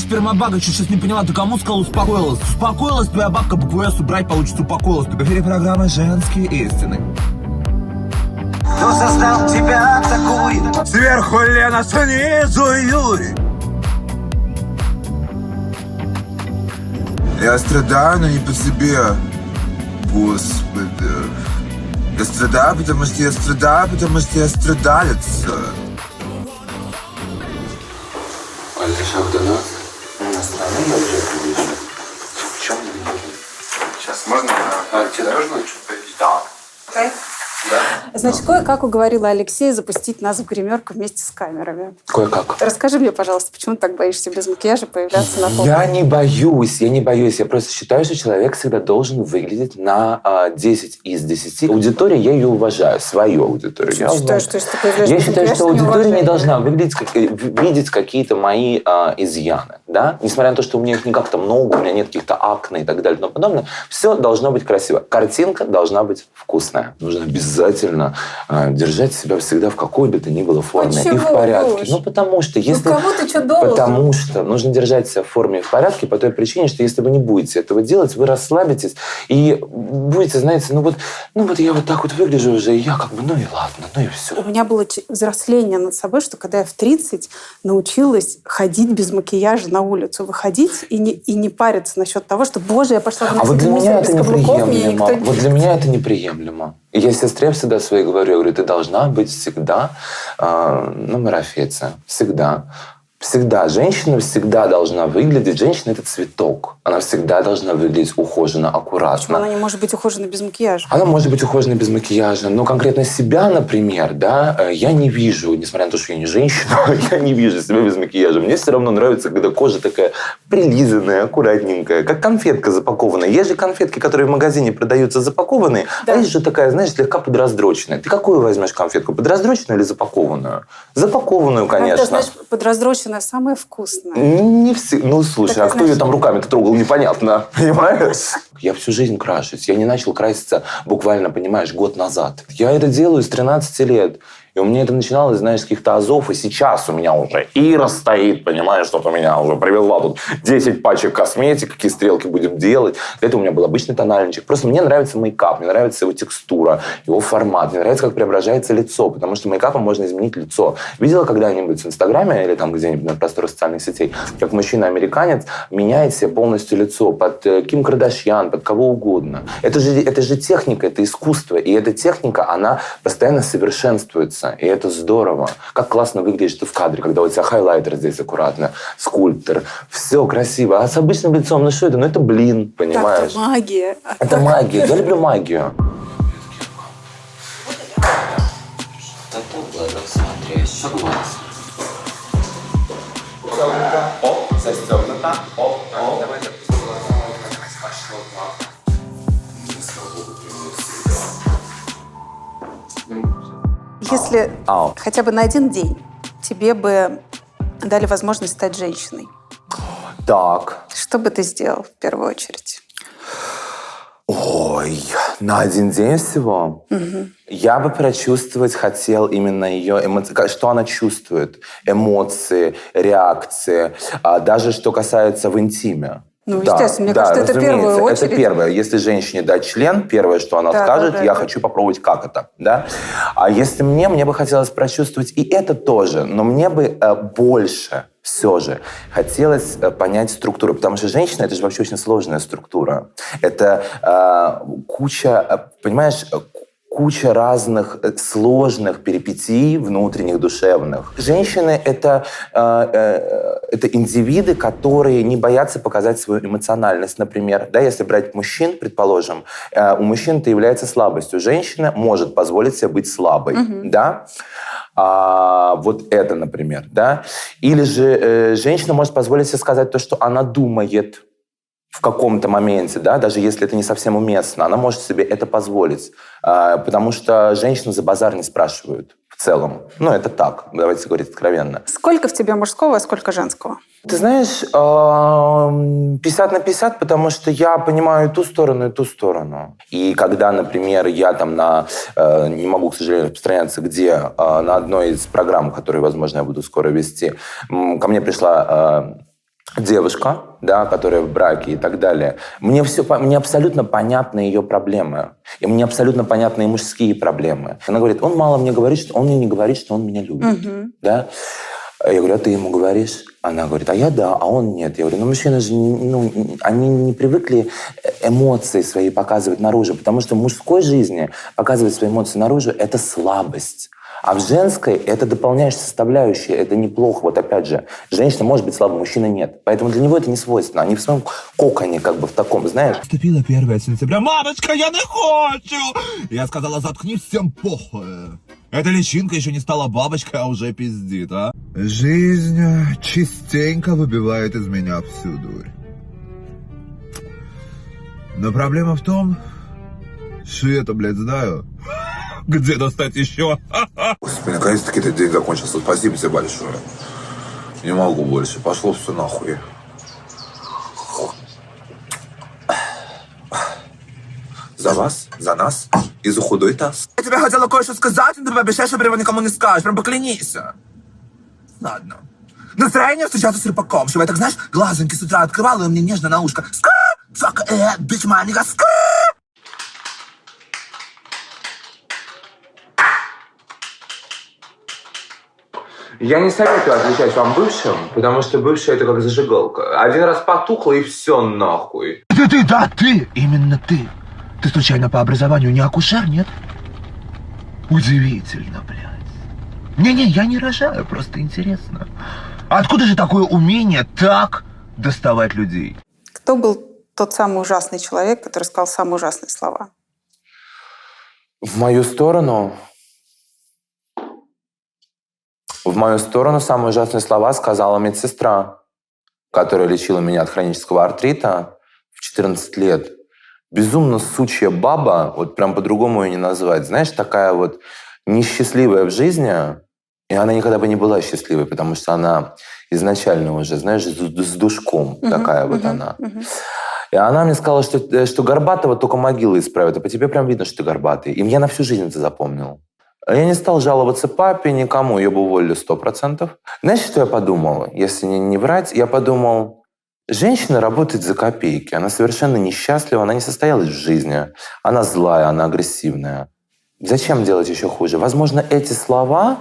Слышь, спермобага, что сейчас не поняла, ты кому сказал успокоилась? Успокоилась твоя бабка, букву «С» убрать получится упокоилась. В эфире программа «Женские истины». Кто создал тебя такую? Сверху Лена, снизу Юрий. Я страдаю, но не по себе. Господи. Я страдаю, потому что я страдаю, потому что я страдалец. Значит, кое-как уговорила Алексея запустить нас в гримерку вместе с камерами. Кое-как. Расскажи мне, пожалуйста, почему ты так боишься без макияжа появляться на Я фото? не боюсь, я не боюсь. Я просто считаю, что человек всегда должен выглядеть на а, 10 из 10. Аудитория, я ее уважаю, свою аудиторию. Я уважаю. что если ты появляешься Я считаю, что аудитория не неуважаемый? должна выглядеть, как, э, видеть какие-то мои а, изъяны. Да? Несмотря на то, что у меня их не как-то много, у меня нет каких-то акне и так далее и тому подобное, все должно быть красиво. Картинка должна быть вкусная. Нужно обязательно а, держать себя всегда в какой бы то ни было форме и в Почему, порядке. Гош? Ну, потому что если... кому ты что должен? Потому что нужно держать себя в форме и в порядке по той причине, что если вы не будете этого делать, вы расслабитесь и будете, знаете, ну вот, ну вот я вот так вот выгляжу уже, и я как бы, ну и ладно, ну и все. У меня было взросление над собой, что когда я в 30 научилась ходить без макияжа на улицу, выходить и не, и не париться насчет того, что, боже, я пошла в А вот для меня это каблуков, неприемлемо. никто Вот для меня это неприемлемо. И я сестре всегда своей говорю, я говорю, ты должна быть всегда э, на марафете. Всегда. Всегда. Женщина всегда должна выглядеть. Женщина – это цветок. Она всегда должна выглядеть ухоженно, аккуратно. Почему она не может быть ухожена без макияжа? Она может быть ухожена без макияжа, но конкретно себя, например, да, э, я не вижу, несмотря на то, что я не женщина, я не вижу себя без макияжа. Мне все равно нравится, когда кожа такая прилизанная, аккуратненькая, как конфетка запакованная. Есть же конфетки, которые в магазине продаются запакованные, Да. а есть же такая, знаешь, слегка подраздроченная. Ты какую возьмешь конфетку, подраздроченную или запакованную? Запакованную, конечно. Когда, знаешь, подраздроченная самая вкусная. Не все. Ну, слушай, Так, а кто знаешь- ее там руками-то трогал, непонятно. Понимаешь? Я всю жизнь крашусь. Я не начал краситься буквально, понимаешь, год назад. Я это делаю с 13 лет. И у меня это начиналось, знаешь, с каких-то азов, и сейчас у меня уже Ира стоит, понимаешь, что у меня уже привезла тут 10 пачек косметики, какие стрелки будем делать. Это у меня был обычный тональничек. Просто мне нравится мейкап, мне нравится его текстура, его формат, мне нравится, как преображается лицо, потому что мейкапом можно изменить лицо. Видела когда-нибудь в Инстаграме или там где-нибудь на просторах социальных сетей, как мужчина-американец меняет себе полностью лицо под э, Ким Кардашьян, под кого угодно. Это же, это же техника, это искусство. И эта техника, она постоянно совершенствуется. И это здорово. Как классно выглядишь ты в кадре, когда у тебя хайлайтер здесь аккуратно, скульптор. Все красиво. А с обычным лицом, ну что это? Ну это блин, понимаешь? Так-то магия. А Это так- магия. Я люблю магию. Оп, застегнуто. Оп, оп. Если Ау. хотя бы на один день тебе бы дали возможность стать женщиной, Так. что бы ты сделал в первую очередь? Ой, на один день всего? Я бы прочувствовать хотел именно ее эмоции, что она чувствует, эмоции, реакции, а даже что касается в интиме. Ну, естественно, мне кажется, это первую разумеется, очередь. Это первое. Если женщине дать член, первое, что она Да, скажет, да, да, я да. хочу попробовать, как это. Да? А если мне, мне бы хотелось прочувствовать и это тоже, но мне бы э, больше все же хотелось э, понять структуру, потому что женщина это же вообще очень сложная структура. Это э, куча, э, понимаешь, куча разных э, сложных перипетий внутренних, душевных. Женщины это, э, э, это индивиды, которые не боятся показать свою эмоциональность, например. Да, если брать мужчин, предположим, э, у мужчин это является слабостью. Женщина может позволить себе быть слабой. Да? А, вот это, например. Да? Или же э, женщина может позволить себе сказать то, что она думает в каком-то моменте, да, даже если это не совсем уместно, она может себе это позволить, А, потому что женщину за базар не спрашивают в целом. Ну, это так, давайте говорить откровенно. Сколько в тебе мужского, а сколько женского? Ты знаешь, эм, 50 на 50, потому что я понимаю и ту сторону, и ту сторону. И когда, например, я там на, э, не могу, к сожалению, распространяться, где э, на одной из программ, которые, возможно, я буду скоро вести, ко мне пришла э, девушка, да, которая в браке и так далее, мне все, мне абсолютно понятны ее проблемы. И мне абсолютно понятны и мужские проблемы. Она говорит, он мало мне говорит, что он мне не говорит, что он меня любит. Да? Я говорю, а ты ему говоришь? Она говорит, а я да, а он нет. Я говорю, ну мужчины же, ну, они не привыкли эмоции свои показывать наружу, потому что в мужской жизни показывать свои эмоции наружу – это слабость. А в женской это дополняющая составляющая, это неплохо. Вот опять же, женщина может быть слабой, мужчина нет. Поэтому для него это не свойственно. Они в своем коконе, как бы в таком, знаешь. Наступило 1 сентября. Мамочка, я не хочу! Я сказала, заткнись, всем похуй. Эта личинка еще не стала бабочкой, а уже пиздит, а? Жизнь частенько выбивает из меня всю дурь. Но проблема в том, что я-то, блядь, знаю, где достать еще. Господи, наконец-таки этот день закончился. Спасибо тебе большое. Не могу больше. Пошло все нахуй. За вас, за нас и за худой таз. Я тебе хотела кое-что сказать, но ты обещаешь, что прямо никому не скажешь. Прям поклянись. Ладно. Настроение встречаться с рыбаком, чтобы я так, знаешь, глазоньки с утра открывала, и мне нежно на ушко. Ска! Fuck, э, bitch, my nigga, ска! Я не советую отвечать вам бывшим, потому что бывший это как зажигалка. Один раз потухло и все нахуй. Ты, ты, да, ты, именно ты. Ты случайно по образованию не акушер, нет? Удивительно, блядь. Не-не, я не рожаю, просто интересно. Откуда же такое умение так доставать людей? Кто был тот самый ужасный человек, который сказал самые ужасные слова? В мою сторону... В мою сторону самые ужасные слова сказала медсестра, которая лечила меня от хронического артрита в 14 лет. Безумно сучья баба, вот прям по-другому ее не назвать. Знаешь, такая вот несчастливая в жизни, и она никогда бы не была счастливой, потому что она изначально уже, знаешь, с, душком такая вот она. И она мне сказала, что, э, что Горбатова только могила исправит, а по тебе прям видно, что ты горбатый. И я на всю жизнь это запомнил. Я не стал жаловаться папе, никому, ее бы уволили сто процентов. Знаешь, что я подумал? Если не, не врать, я подумал, женщина работает за копейки, она совершенно несчастлива, она не состоялась в жизни, она злая, она агрессивная. Зачем делать еще хуже? Возможно, эти слова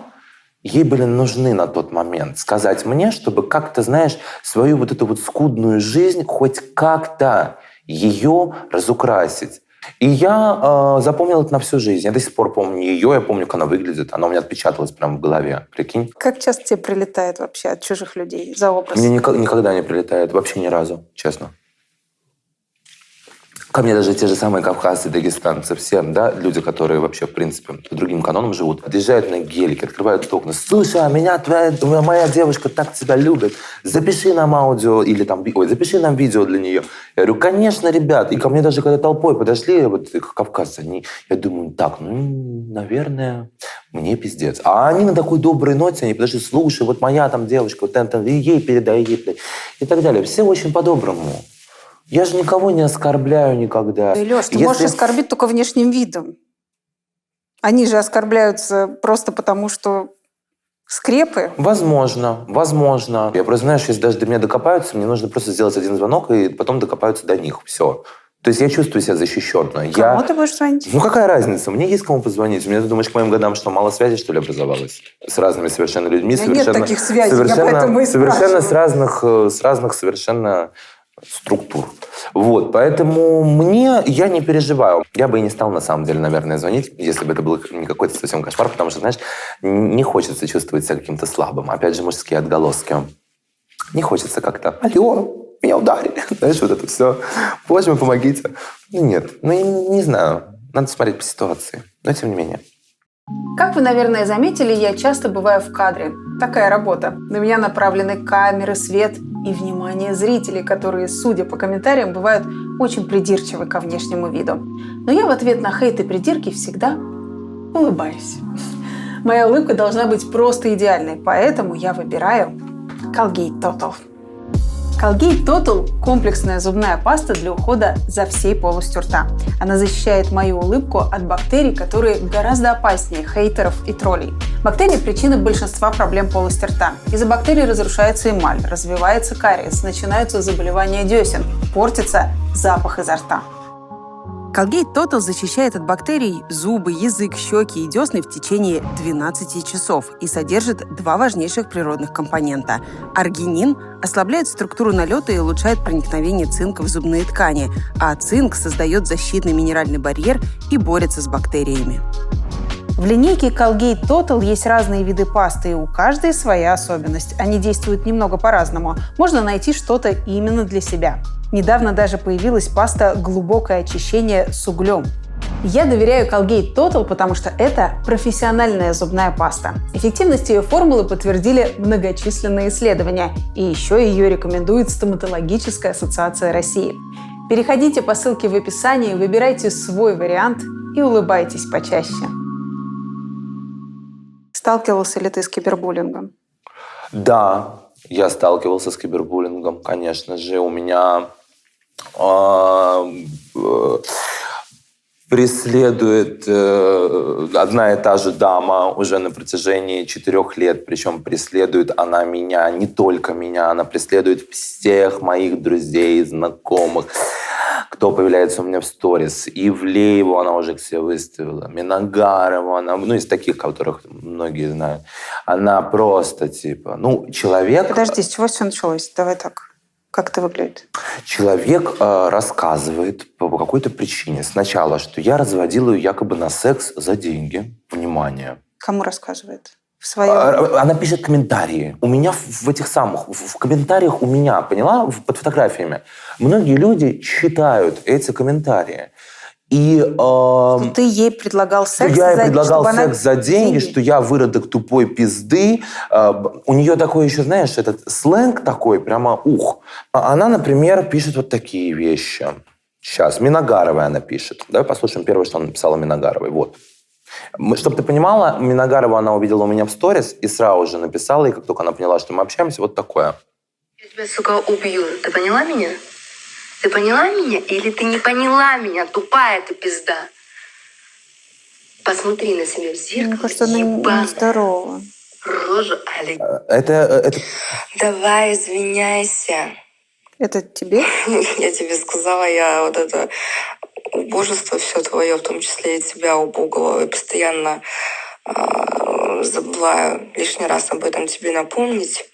ей были нужны на тот момент. Сказать мне, чтобы как-то, знаешь, свою вот эту вот скудную жизнь хоть как-то ее разукрасить. И я э, запомнил это на всю жизнь. Я до сих пор помню ее, я помню, как она выглядит. Она у меня отпечаталась прямо в голове. Прикинь? Как часто тебе прилетает вообще от чужих людей за образ? Мне нико- никогда не прилетает, вообще ни разу, честно. Ко мне даже те же самые кавказцы, дагестанцы, все, да, люди, которые вообще, в принципе, по другим канонам живут, подъезжают на гелике, открывают окна. Слушай, а меня твоя, моя девушка так тебя любит. Запиши нам аудио или там, ой, запиши нам видео для нее. Я говорю, конечно, ребят. И ко мне даже когда толпой подошли, вот кавказцы, они, я думаю, так, ну, наверное, мне пиздец. А они на такой доброй ноте, они подошли, слушай, вот моя там девушка, вот и ей передай, ей передай. И так далее. Все очень по-доброму. Я же никого не оскорбляю никогда. Леш, ты Если- можешь оскорбить только внешним видом. Они же оскорбляются просто потому, что скрепы. Возможно, возможно. Я просто знаю, что если даже до меня докопаются, мне нужно просто сделать один звонок, и потом докопаются до них. Все. То есть я чувствую себя защищенно. Кому Я... ты будешь звонить? Ну какая разница? Мне есть кому позвонить. У меня, ты думаешь, к моим годам что, мало связи, что ли, образовалось? С разными совершенно людьми. меня нет совершенно, таких связей, я совершенно, поэтому и совершенно с разных, э, с разных совершенно структур. Вот, поэтому мне, я не переживаю. Я бы и не стал, на самом деле, наверное, звонить, если бы это был не какой-то совсем кошмар, потому что, знаешь, не хочется чувствовать себя каким-то слабым. Опять же, мужские отголоски. Не хочется как-то, алло, меня ударили. Знаешь, вот это все. Боже мой, помогите. Ну, нет, ну, я не, знаю. Надо смотреть по ситуации. Но тем не менее. Как вы, наверное, заметили, я часто бываю в кадре. Такая работа. На меня направлены камеры, свет и внимание зрителей, которые, судя по комментариям, бывают очень придирчивы ко внешнему виду. Но я в ответ на хейт и придирки всегда улыбаюсь. Моя улыбка должна быть просто идеальной, поэтому я выбираю Colgate Total. Colgate Total – комплексная зубная паста для ухода за всей полостью рта. Она защищает мою улыбку от бактерий, которые гораздо опаснее хейтеров и троллей. Бактерии – причина большинства проблем полости рта. Из-за бактерий разрушается эмаль, развивается кариес, начинаются заболевания десен, портится запах изо рта. Colgate Total защищает от бактерий зубы, язык, щеки и десны в течение 12 часов и содержит два важнейших природных компонента. Аргинин ослабляет структуру налета и улучшает проникновение цинка в зубные ткани, а цинк создает защитный минеральный барьер и борется с бактериями. В линейке Colgate Total есть разные виды пасты, и у каждой своя особенность. Они действуют немного по-разному. Можно найти что-то именно для себя. Недавно даже появилась паста «Глубокое очищение с углем». Я доверяю Colgate Total, потому что это профессиональная зубная паста. Эффективность ее формулы подтвердили многочисленные исследования, и еще ее рекомендует Стоматологическая ассоциация России. Переходите по ссылке в описании, выбирайте свой вариант и улыбайтесь почаще. Сталкивался ли ты с кибербуллингом? Да, я сталкивался с кибербуллингом, конечно же. У меня преследует э, одна и та же дама уже на протяжении четырех лет. Причем преследует она меня, не только меня, она преследует всех моих друзей, знакомых кто появляется у меня в сторис. Ивлееву она уже себе выставила, Миногарову она, ну, из таких, которых многие знают. Она просто, типа, ну, человек... Подожди, с чего все началось? Давай так. Как это выглядит? Человек э, рассказывает по какой-то причине сначала, что я разводил ее якобы на секс за деньги. Внимание. Кому рассказывает? в своем... А, она пишет комментарии. У меня в этих самых, в комментариях у меня, поняла, под фотографиями, многие люди читают эти комментарии. И, э, что ты ей предлагал секс я ей за, предлагал секс она... за деньги, деньги, что я выродок тупой пизды. Э, у нее такой еще, знаешь, этот сленг такой, прямо ух. А она, например, пишет вот такие вещи. Сейчас, Миногаровой она пишет. Давай послушаем первое, что она написала Миногаровой. Вот. Чтобы ты понимала, Миногарова она увидела у меня в сторис и сразу же написала, и как только она поняла, что мы общаемся, вот такое. Я тебя, сука, убью. Ты поняла меня? Ты поняла меня или ты не поняла меня, тупая ты пизда? Посмотри на себя в зеркало, Мне кажется, она нездорова. Рожа, Али. Э, это, э, это... Давай, извиняйся. Это тебе? Я тебе сказала, я вот это убожество все твое, в том числе и тебя убогого, и постоянно э, забываю лишний раз об этом тебе напомнить.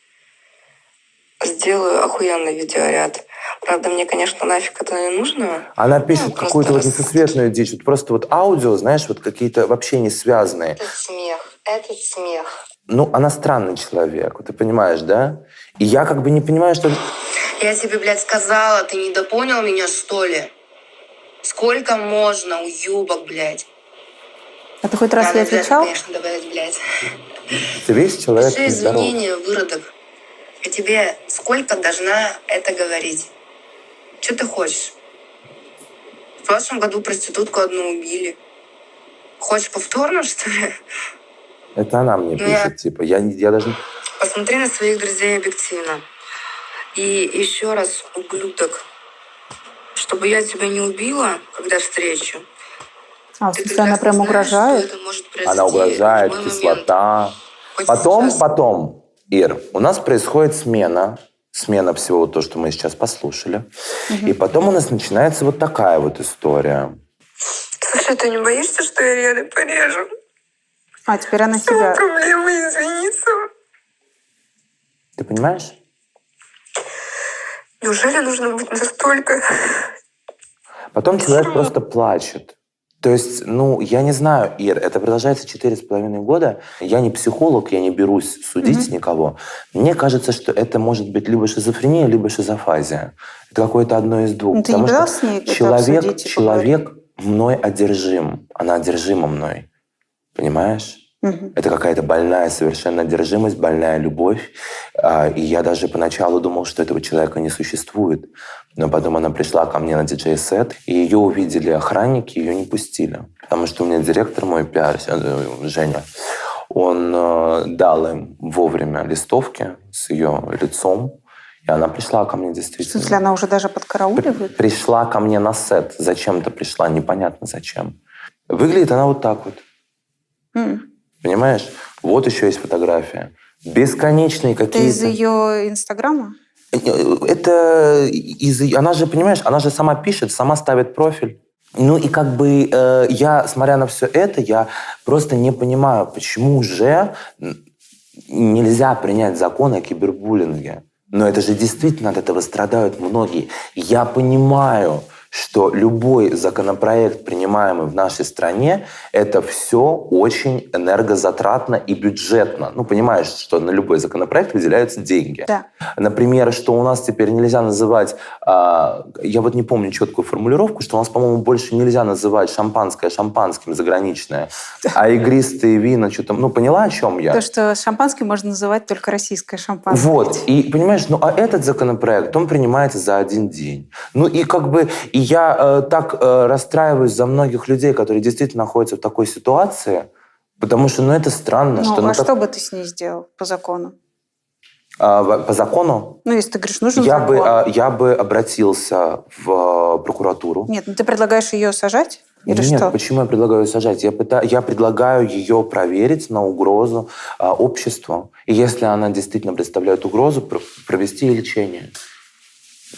Сделаю охуенный видеоряд. Правда, мне, конечно, нафиг это не нужно. Она пишет ну, какую-то вот несусветную дичь. Вот просто вот аудио, знаешь, вот какие-то вообще не связанные. Этот смех, этот смех. Ну, она странный человек, ты понимаешь, да? И я как бы не понимаю, что... Я тебе, блядь, сказала, ты не допонял меня, что ли? Сколько можно, уюбок, блядь? А ты хоть раз я отвечал? конечно, добавить, блядь. Ты видишь, человек Пиши извинения, выродок. Я тебе сколько должна это говорить? Что ты хочешь? В прошлом году проститутку одну убили. Хочешь повторно, что ли? Это она мне ну, пишет, я... типа, я, я даже... Посмотри на своих друзей объективно. И еще раз, ублюдок, чтобы я тебя не убила, когда встречу. А, смысле, она прям угрожает? Она угрожает, кислота. Потом, сейчас. потом, Ир, у нас происходит смена, смена всего то, что мы сейчас послушали. Угу. И потом у нас начинается вот такая вот история. Слушай, ты не боишься, что я Рианы порежу? А, теперь она себя... проблемы, извиниться. Ты понимаешь? Неужели нужно быть настолько... Потом человек просто плачет. То есть, ну, я не знаю, Ир, это продолжается четыре с половиной года. Я не психолог, я не берусь судить mm-hmm. никого. Мне кажется, что это может быть либо шизофрения, либо шизофазия. Это какое-то одно из двух. Ну, ты Потому что с ней человек, человек мной одержим. Она одержима мной. Понимаешь? Это какая-то больная совершенно одержимость, больная любовь. А, и я даже поначалу думал, что этого человека не существует. Но потом она пришла ко мне на диджей-сет, и ее увидели охранники, ее не пустили. Потому что у меня директор мой пиар, э, Женя, он э, дал им вовремя листовки с ее лицом, И она пришла ко мне В действительно. смысле, она уже даже подкарауливает? Пришла ко мне на сет. Зачем-то пришла, непонятно зачем. Выглядит она вот так вот. Понимаешь? Вот еще есть фотография. Бесконечные Это какие-то... из ее инстаграма? Это из... Она же, понимаешь, она же сама пишет, сама ставит профиль. Ну и как бы э, я, смотря на все это, я просто не понимаю, почему же нельзя принять закон о кибербуллинге. Но это же действительно от этого страдают многие. Я понимаю, что любой законопроект, принимаемый в нашей стране, это все очень энергозатратно и бюджетно. Ну, понимаешь, что на любой законопроект выделяются деньги. Да. Например, что у нас теперь нельзя называть, а, я вот не помню четкую формулировку, что у нас, по-моему, больше нельзя называть шампанское шампанским заграничное, а игристые вина, что-то, ну, поняла, о чем я? То, что шампанским можно называть только российское шампанское. Вот, и понимаешь, ну а этот законопроект, он принимается за один день. Ну и как бы, и я э, так э, расстраиваюсь за многих людей, которые действительно находятся в такой ситуации, потому что, ну это странно, Ну, что... ну, а так- что бы ты с ней сделал по закону? а, по закону Ну, если ты говоришь, нужен я закон. бы, а, я бы обратился в э, прокуратуру. Нет, ну ты предлагаешь ее сажать? Или Нет, что? почему я предлагаю ее сажать? Я, пыта- я предлагаю ее проверить на угрозу а, обществу. И если она действительно представляет угрозу, пр- провести лечение.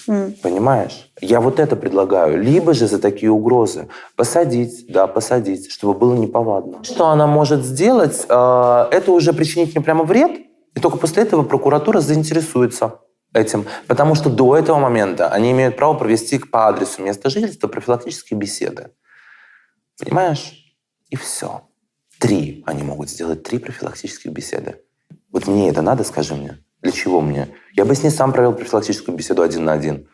М. Понимаешь? Я вот это предлагаю. Либо же за такие угрозы посадить, да, посадить, чтобы было неповадно. Что она может сделать, э, это уже причинить мне прямо вред, и только после этого прокуратура заинтересуется этим. Потому что до этого момента они имеют право провести по адресу места жительства профилактические беседы. Понимаешь? И все. Три они могут сделать, три профилактических беседы. Вот мне это надо, скажи мне. Для чего мне? Я бы с ней сам провел профилактическую беседу один на один.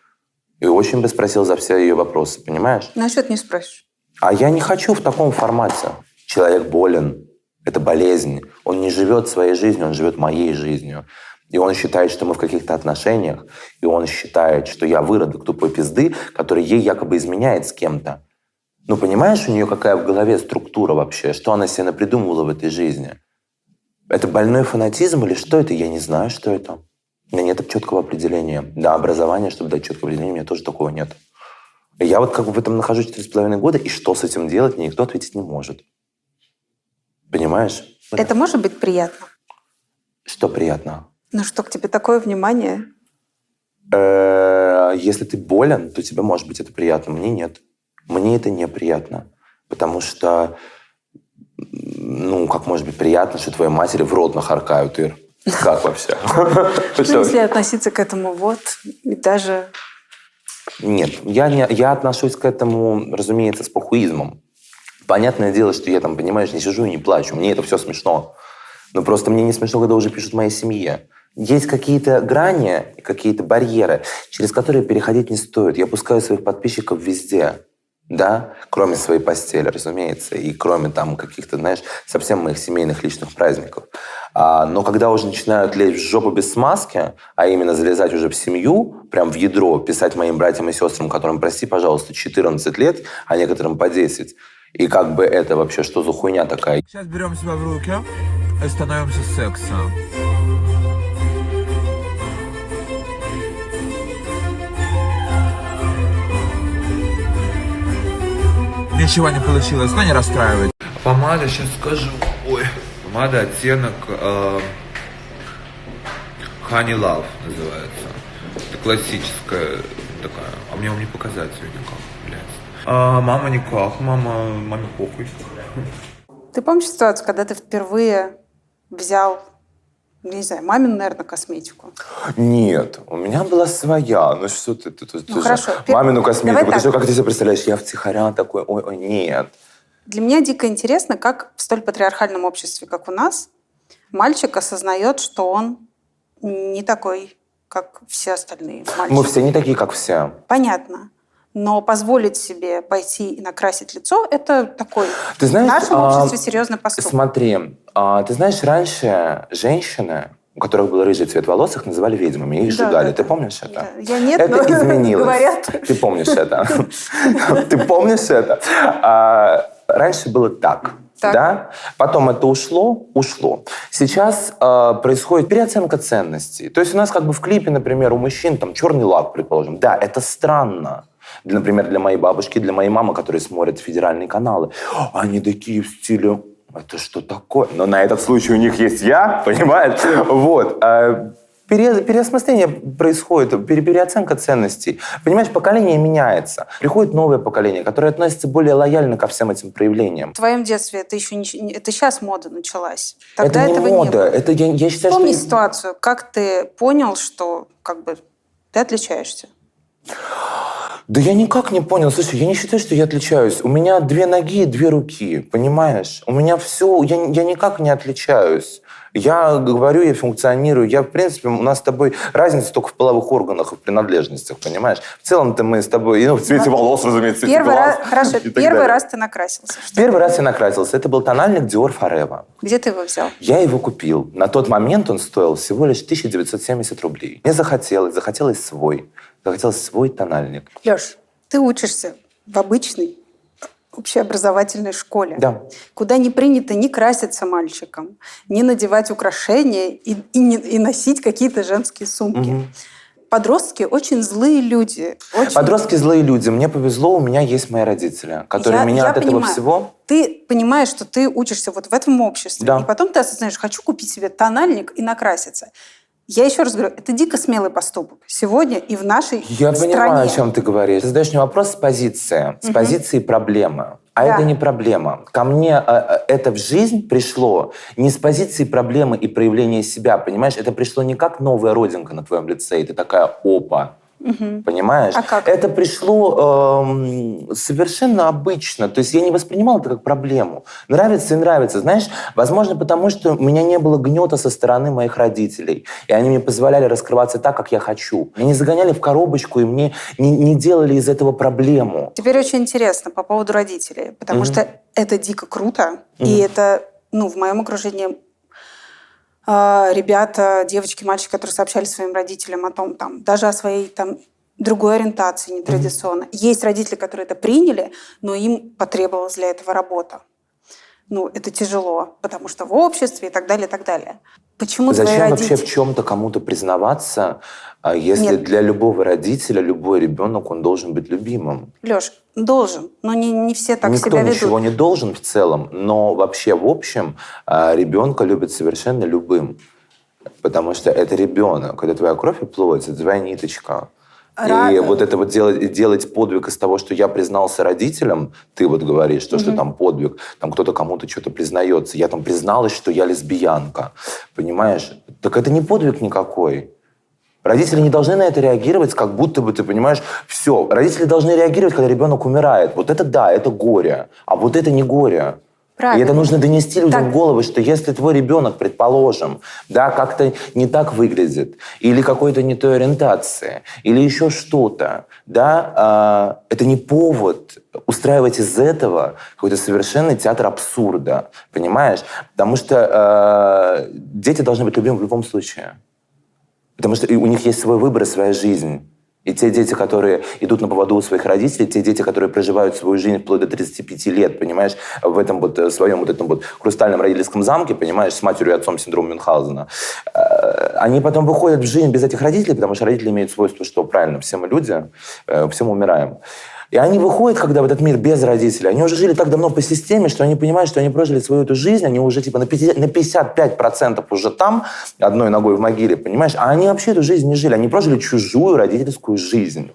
И очень бы спросил за все ее вопросы, понимаешь? Ты не спросишь? А я не хочу в таком формате. Человек болен, это болезнь. Он не живет своей жизнью, он живет моей жизнью. И он считает, что мы в каких-то отношениях, и он считает, что я выродок тупой пизды, который ей якобы изменяет с кем-то. Ну, понимаешь, у нее какая в голове структура вообще? Что она себе напридумывала в этой жизни? Это больной фанатизм или что это? Я не знаю, что это. У меня нет четкого определения. Да, образование, чтобы дать четкое определение, у меня тоже такого нет. Я вот как бы в этом нахожусь четыре с половиной года, и что с этим делать, мне никто ответить не может. Понимаешь? Это может быть приятно? Что приятно? Ну, что к тебе такое внимание? Э, Если ты болен, то тебе может быть это приятно. Мне нет. Мне это неприятно. Потому что, ну, как может быть приятно, что твоей матери в рот нахаркают, Ир? Как вообще? Ну, если относиться к этому вот, и даже... Нет, я, не, я отношусь к этому, разумеется, с похуизмом. Понятное дело, что я там, понимаешь, не сижу и не плачу. Мне это все смешно. Но просто мне не смешно, когда уже пишут моей семье. Есть какие-то грани, какие-то барьеры, через которые переходить не стоит. Я пускаю своих подписчиков везде. Да, кроме своей постели, разумеется, и кроме там каких-то, знаешь, совсем моих семейных личных праздников. А, но когда уже начинают лезть в жопу без смазки, а именно залезать уже в семью, прям в ядро, писать моим братьям и сестрам, которым, прости, пожалуйста, 14 лет, а некоторым по 10, и как бы это вообще что за хуйня такая? Сейчас берем себя в руки и становимся сексом. Ничего не получилось, но не расстраивайтесь. Помада, сейчас скажу. Ой, помада оттенок э, Honey Love называется. Это классическая такая. А мне вам не показать ее никак, блядь. А, мама никак, мама, маме похуй. Ты помнишь ситуацию, когда ты впервые взял, не знаю, мамину, наверное, косметику? Нет, у меня была своя. Ну что ты, ты, ты, ты Ну, же хорошо. Пер- мамину косметику. Давай Ты так. что, как ты себе представляешь? Я втихаря такой, ой, ой, нет. Для меня дико интересно, как в столь патриархальном обществе, как у нас, мальчик осознает, что он не такой, как все остальные мальчики. Мы все не такие, как все. Понятно. Но позволить себе пойти и накрасить лицо – это такой Ты знаешь, в нашем а, обществе серьезный поступок. Смотри, а, ты знаешь, раньше женщины, у которых был рыжий цвет волос, их называли ведьмами, их Да, сжигали. да, ты да. помнишь это? Я- я нет, это но изменилось. говорят. Ты помнишь это? Ты помнишь это? А, Раньше было так. Так. Да? Потом это ушло, ушло. Сейчас э, происходит переоценка ценностей. То есть у нас как бы в клипе, например, у мужчин там черный лак, предположим. Да, это странно. Для, например, для моей бабушки, для моей мамы, которые смотрят федеральные каналы. Они такие в стиле это что такое? Но на этот случай у них есть я, понимаешь? Вот. А, пере- переосмысление происходит, пере- переоценка ценностей. Понимаешь, поколение меняется. Приходит новое поколение, которое относится более лояльно ко всем этим проявлениям. В твоем детстве это еще не... не- Это сейчас мода началась. Тогда это не этого мода. не было. Это я, я считаю, Вспомни что... ситуацию. Как ты понял, что как бы ты отличаешься? Да я никак не понял. Слушай, я не считаю, что я отличаюсь. У меня две ноги и две руки, понимаешь? У меня все... Я, я никак не отличаюсь. Я говорю, я функционирую. Я, в принципе, у нас с тобой разница только в половых органах и в принадлежностях, понимаешь? В целом-то мы с тобой... Ну, в цвете волос, разумеется, Первый глаз раз, хорошо, первый далее. раз ты накрасился. Первый раз я накрасился. Это был тональник Dior Forever. Где ты его взял? Я его купил. На тот момент он стоил всего лишь 1970 рублей. Мне захотелось, захотелось свой. Захотелось свой тональник. Леш, ты учишься в обычной общеобразовательной школе, Да. куда не принято ни краситься мальчикам, ни надевать украшения и, и не- и носить какие-то женские сумки. Подростки очень злые люди. очень- Подростки злые люди. Мне повезло, у меня есть мои родители, которые Я- меня я от этого понимаю. всего... Ты понимаешь, что ты учишься вот в этом обществе, Да. и потом ты осознаешь, хочу купить себе тональник и накраситься. Я еще раз говорю, это дико смелый поступок сегодня и в нашей Я стране. понимаю, о чем ты говоришь. Ты задаешь мне вопрос с позиции, с позиции проблемы. А Да. это не проблема. Ко мне э, это в жизнь пришло не с позиции проблемы и проявления себя, понимаешь? Это пришло не как новая родинка на твоем лице, и ты такая опа. Понимаешь? А как? Это пришло эм, совершенно обычно. То есть я не воспринимал это как проблему. Нравится и нравится. Знаешь, возможно, потому что у меня не было гнета со стороны моих родителей. И они мне позволяли раскрываться так, как я хочу. Меня не загоняли в коробочку, и мне не, не делали из этого проблему. Теперь очень интересно по поводу родителей, потому что это дико круто, и это, ну, в моем окружении э, ребята, девочки, мальчики, которые сообщали своим родителям о том, там, даже о своей там другой ориентации нетрадиционно. Есть родители, которые это приняли, но им потребовалась для этого работа. Ну, это тяжело, потому что в обществе и так далее, и так далее. Почему твои Зачем вообще родители... в чем-то кому-то признаваться, а, если Нет. для любого родителя, любой ребенок, он должен быть любимым? Леш, должен, но не, не все так Никто себя ведут. ничего не должен в целом, но вообще в общем а, ребенка любят совершенно любым. Потому что это ребенок, это твоя кровь и плоть, это твоя ниточка. И Ра- вот это вот делать, делать подвиг из того, что я признался родителям, ты вот говоришь, то, что там подвиг, там кто-то кому-то что-то признается, я там призналась, что я лесбиянка, понимаешь? Так это не подвиг никакой. Родители не должны на это реагировать, как будто бы, ты понимаешь, все. Родители должны реагировать, когда ребенок умирает. Вот это да, это горе. А вот это не горе. Правильно. И это нужно донести людям Так. в голову, что если твой ребенок, предположим, да, как-то не так выглядит, или какой-то не той ориентации, или еще что-то, да, а, это не повод устраивать из этого какой-то совершенный театр абсурда, понимаешь? Потому что а, дети должны быть любимы в любом случае. Потому что у них есть свой выбор и своя жизнь. И те дети, которые идут на поводу у своих родителей, те дети, которые проживают свою жизнь вплоть до 35 лет, понимаешь, в этом вот э, своем вот этом вот хрустальном родительском замке, понимаешь, с матерью и отцом синдрома Мюнхгаузена, э, они потом выходят в жизнь без этих родителей, потому что родители имеют свойство, что правильно, все мы люди, э, все мы умираем. И они выходят, когда в этот мир без родителей, они уже жили так давно по системе, что они понимают, что они прожили свою эту жизнь, они уже типа на 50 на 55% уже там, одной ногой в могиле, понимаешь? А они вообще эту жизнь не жили, они прожили чужую родительскую жизнь.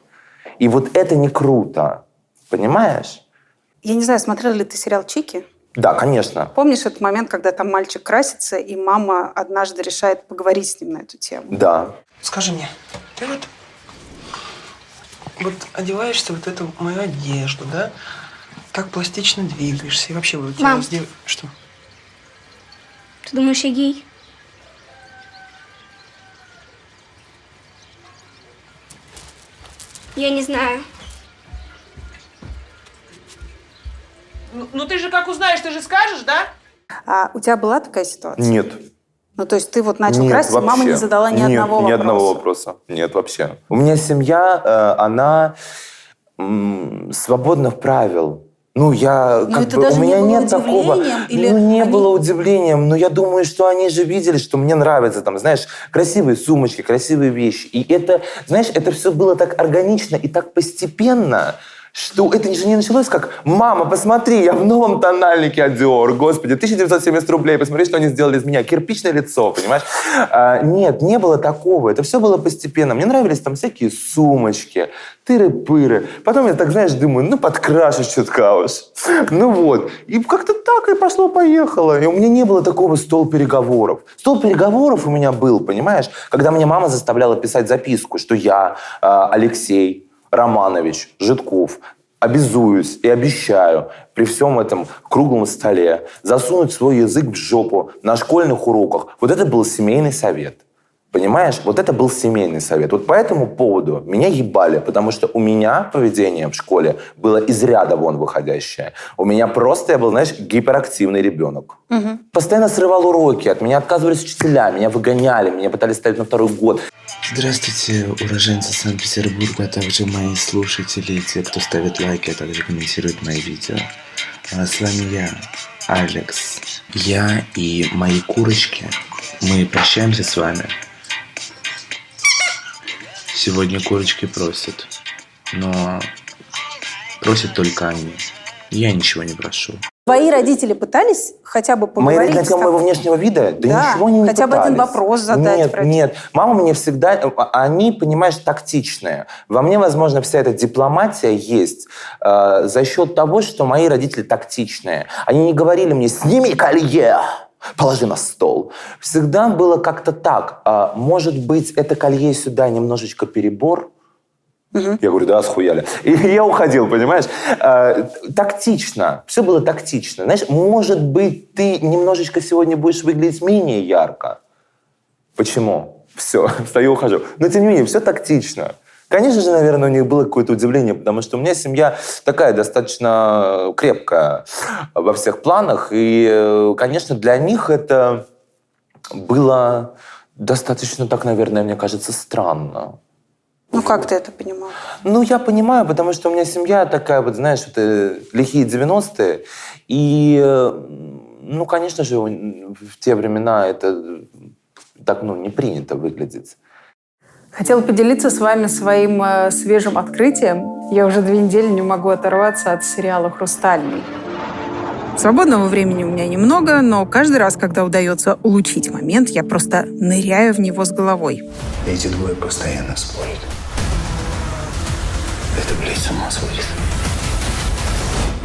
И вот это не круто, понимаешь? Я не знаю, смотрел ли ты сериал «Чики»? Да, конечно. Помнишь этот момент, когда там мальчик красится, и мама однажды решает поговорить с ним на эту тему? Да. Скажи мне, ты вот, вот одеваешься вот эту мою одежду, да? Как пластично двигаешься и вообще вот Мам. с дев- Что? Ты думаешь, я гей? Я не знаю. Ну, ну ты же как узнаешь, ты же скажешь, да? А у тебя была такая ситуация? Нет. Ну, то есть ты вот начал Нет, краситься, мама не вообще. задала ни Нет, одного ни вопроса? одного вопроса. Нет, вообще. У меня семья, э, она м, свободных правил. Ну, я Ну, как бы, у не меня было нет такого. Или ну, не они- было удивлением, но я думаю, что они же видели, что мне нравятся там, знаешь, красивые сумочки, красивые вещи. И это, знаешь, это все было так органично и так постепенно, что это же не началось как «Мама, посмотри, я в новом тональнике от господи, 1970 рублей, посмотри, что они сделали из меня, кирпичное лицо, понимаешь?» А, Нет, не было такого, это все было постепенно. Мне нравились там всякие сумочки, тыры-пыры. Потом я так, знаешь, думаю, ну, подкрашу чутка уж. Ну вот. И как-то так и пошло-поехало. И у меня не было такого стол переговоров. Стол переговоров у меня был, понимаешь, когда мне мама заставляла писать записку, что я, э, Алексей Романович Житков, обязуюсь и обещаю при всем этом круглом столе засунуть свой язык в жопу на школьных уроках. Вот это был семейный совет. Понимаешь? Вот это был семейный совет. Вот по этому поводу меня ебали, потому что у меня поведение в школе было из ряда вон выходящее. У меня просто, я был, знаешь, гиперактивный ребенок. Постоянно срывал уроки, от меня отказывались учителя, меня выгоняли, меня пытались ставить на второй год. Здравствуйте, уроженцы Санкт-Петербурга, а также мои слушатели, те, кто ставит лайки, а также комментирует мои видео. А С вами я, Алекс. Я и мои курочки, мы прощаемся с вами. Сегодня курочки просят, но просят только они. Я ничего не прошу. Твои родители пытались хотя бы Мои поговорить родители тему тобой? моего внешнего вида? Да, Да, ничего они не хотя бы один пытались. вопрос задать Нет, про- нет. Мама мне всегда... а, Они, понимаешь, тактичные. Во мне, возможно, вся эта дипломатия есть э, за счет того, что мои родители тактичные. Они не говорили мне «сними колье!» Положи на стол. Всегда было как-то так. А, может быть, это колье сюда немножечко перебор? Я говорю, да, схуяли. И я уходил, понимаешь? А, тактично. Все было тактично. Знаешь, может быть, ты немножечко сегодня будешь выглядеть менее ярко. Почему? Все, встаю, ухожу. Но, тем не менее, все тактично. Конечно же, наверное, у них было какое-то удивление, потому что у меня семья такая достаточно крепкая во всех планах. И, э, конечно, для них это было достаточно так, наверное, мне кажется, странно. Ну, как ты это понимал? Ну, я понимаю, потому что у меня семья такая, вот, знаешь, вот, э, лихие 90-е. И, э, ну, конечно же, в те времена это так, ну, не принято выглядеть. Хотела поделиться с вами своим э, свежим открытием. Я уже две недели не могу оторваться от сериала «Хрустальный». Свободного времени у меня немного, но каждый раз, когда удается улучшить момент, я просто ныряю в него с головой. Эти двое постоянно спорят. Это, блядь, с ума сводит.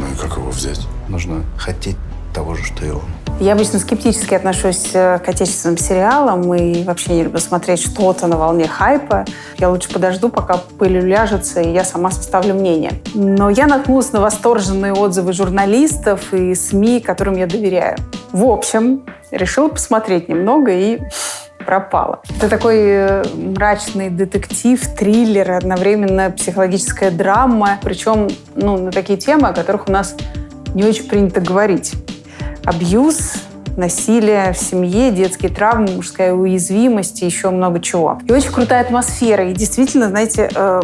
Ну и как его взять? Нужно Хотеть того же, что и он. Я обычно скептически отношусь э, к отечественным сериалам и вообще не люблю смотреть что-то на волне хайпа. Я лучше подожду, пока пыль уляжется, и я сама составлю мнение. Но я наткнулась на восторженные отзывы журналистов и СМИ, которым я доверяю. В общем, решила посмотреть немного и пропала. Это такой э, мрачный детектив, триллер, одновременно психологическая драма, причем ну, на такие темы, о которых у нас не очень принято говорить. Абьюз, насилие в семье, детские травмы, мужская уязвимость и еще много чего. И очень крутая атмосфера. И действительно, знаете, э,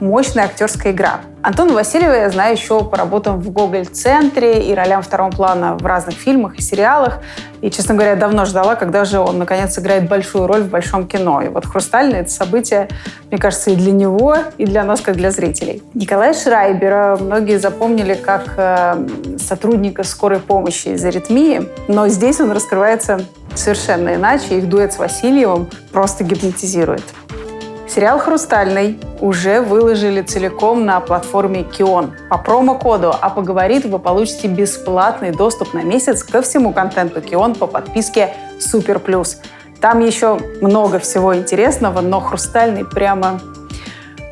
мощная актерская игра. Антона Васильева я знаю еще по работам в Гоголь-центре и ролям второго плана в разных фильмах и сериалах. И, честно говоря, давно ждала, когда же он, наконец, сыграет большую роль в большом кино. И вот «Хрустальный» — это событие, мне кажется, и для него, и для нас, как для зрителей. Николая Шрайбера многие запомнили как э, сотрудника скорой помощи из аритмии, но здесь он раскрывается совершенно иначе. Их дуэт с Васильевым просто гипнотизирует. Сериал «Хрустальный» уже выложили целиком на платформе Кион. По промокоду «А поговорит» вы получите бесплатный доступ на месяц ко всему контенту Кион по подписке «Супер Плюс». Там еще много всего интересного, но «Хрустальный» прямо...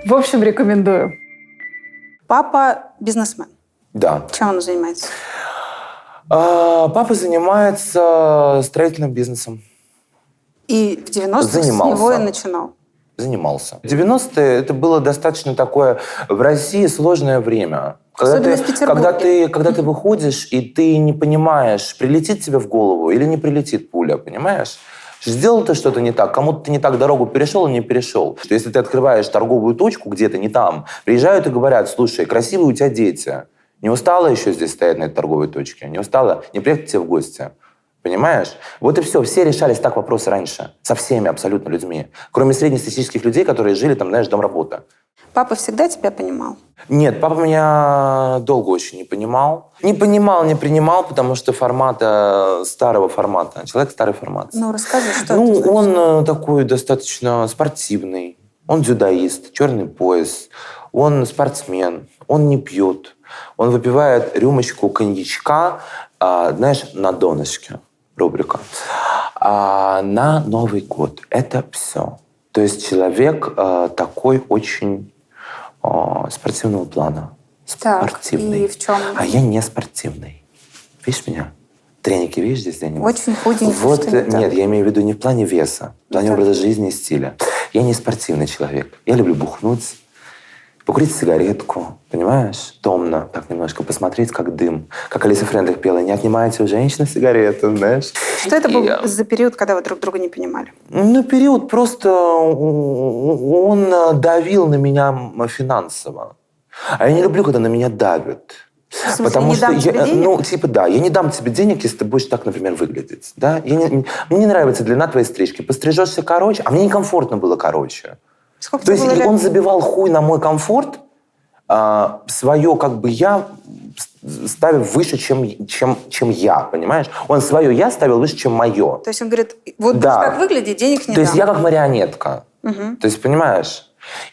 В общем, рекомендую. Папа бизнесмен. Да. Чем он занимается? А, папа занимается строительным бизнесом. И в 90-х с Занимался. него и начинал. Занимался. 90-е это было достаточно такое в России сложное время. Когда Особенно ты, в Петербурге. когда ты, когда ты выходишь, и ты не понимаешь, прилетит тебе в голову или не прилетит пуля, понимаешь? Сделал ты что-то не так, кому-то ты не так дорогу перешел или не перешел. Что если ты открываешь торговую точку где-то не там, приезжают и говорят, слушай, красивые у тебя дети. Не устала еще здесь стоять на этой торговой точке? Не устала? Не приехать тебе в гости? Понимаешь? Вот и все. Все решались так вопросы раньше. Со всеми абсолютно людьми. Кроме среднестатистических людей, которые жили там, знаешь, дом работа. Папа всегда тебя понимал? Нет, папа меня долго очень не понимал. Не понимал, не принимал, потому что формата, старого формата. Человек старой формации. Ну, расскажи, что Ну, это значит? он э, такой достаточно спортивный. Он дзюдоист, черный пояс. Он спортсмен. Он не пьет. Он выпивает рюмочку коньячка, а, знаешь, на донышке. Рубрика. А, на Новый год. Это все. То есть человек э, такой очень э, спортивного плана. Так, Спортивный. и в чем? А я не спортивный. Видишь меня? Треники видишь здесь где-нибудь? Очень худенький, Вот, э, так? нет, я имею в виду не в плане веса, в плане Так. образа жизни и стиля. Я не спортивный человек. Я люблю бухнуть, покурить сигаретку, понимаешь? Томно, так немножко посмотреть, как дым. Как Алиса Френдлих пела, не отнимайте у женщины сигарету, знаешь? Что это был И, за период, когда вы друг друга не понимали? Ну, период просто он э, давил на меня финансово. А я не люблю, когда на меня давят. Смысле, не дам я, тебе денег? ну, типа, да, я не дам тебе денег, если ты будешь так, например, выглядеть. Да? Я не- мне не нравится длина твоей стрижки. Пострижешься короче, а мне некомфортно было короче. Сколько То есть лет? он забивал хуй на мой комфорт, а, свое как бы я с- ставив выше, чем, чем, чем я, понимаешь? Он свое я ставил выше, чем мое. То есть он говорит, вот Да. так выглядеть, денег не То есть дам. я как марионетка. Мгм. То есть, понимаешь?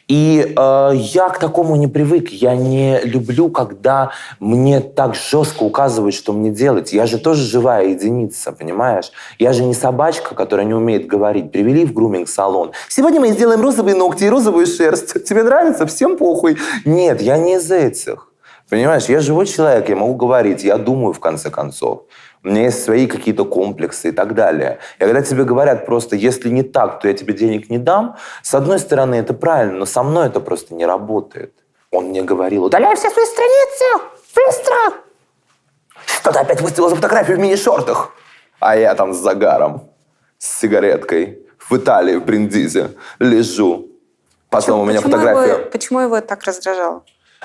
И э, я к такому не привык. Я не люблю, когда мне так жестко указывают, что мне делать. Я же тоже живая единица, понимаешь? Я же не собачка, которая не умеет говорить. Привели в груминг-салон. Сегодня мы сделаем розовые ногти и розовую шерсть. Тебе нравится? Всем похуй. Нет, я не из этих. Понимаешь, я живой человек, я могу говорить, я думаю в конце концов. У меня есть свои какие-то комплексы и так далее. И когда тебе говорят просто, если не так, то я тебе денег не дам, с одной стороны, это правильно, но со мной это просто не работает. Он мне говорил, удаляй все свои страницы, быстро! Кто-то опять выставил за фотографию в мини-шортах. А я там с загаром, с сигареткой, в Италии, в Бриндизе, лежу. Потом у меня почему фотография... Его, почему его так раздражало?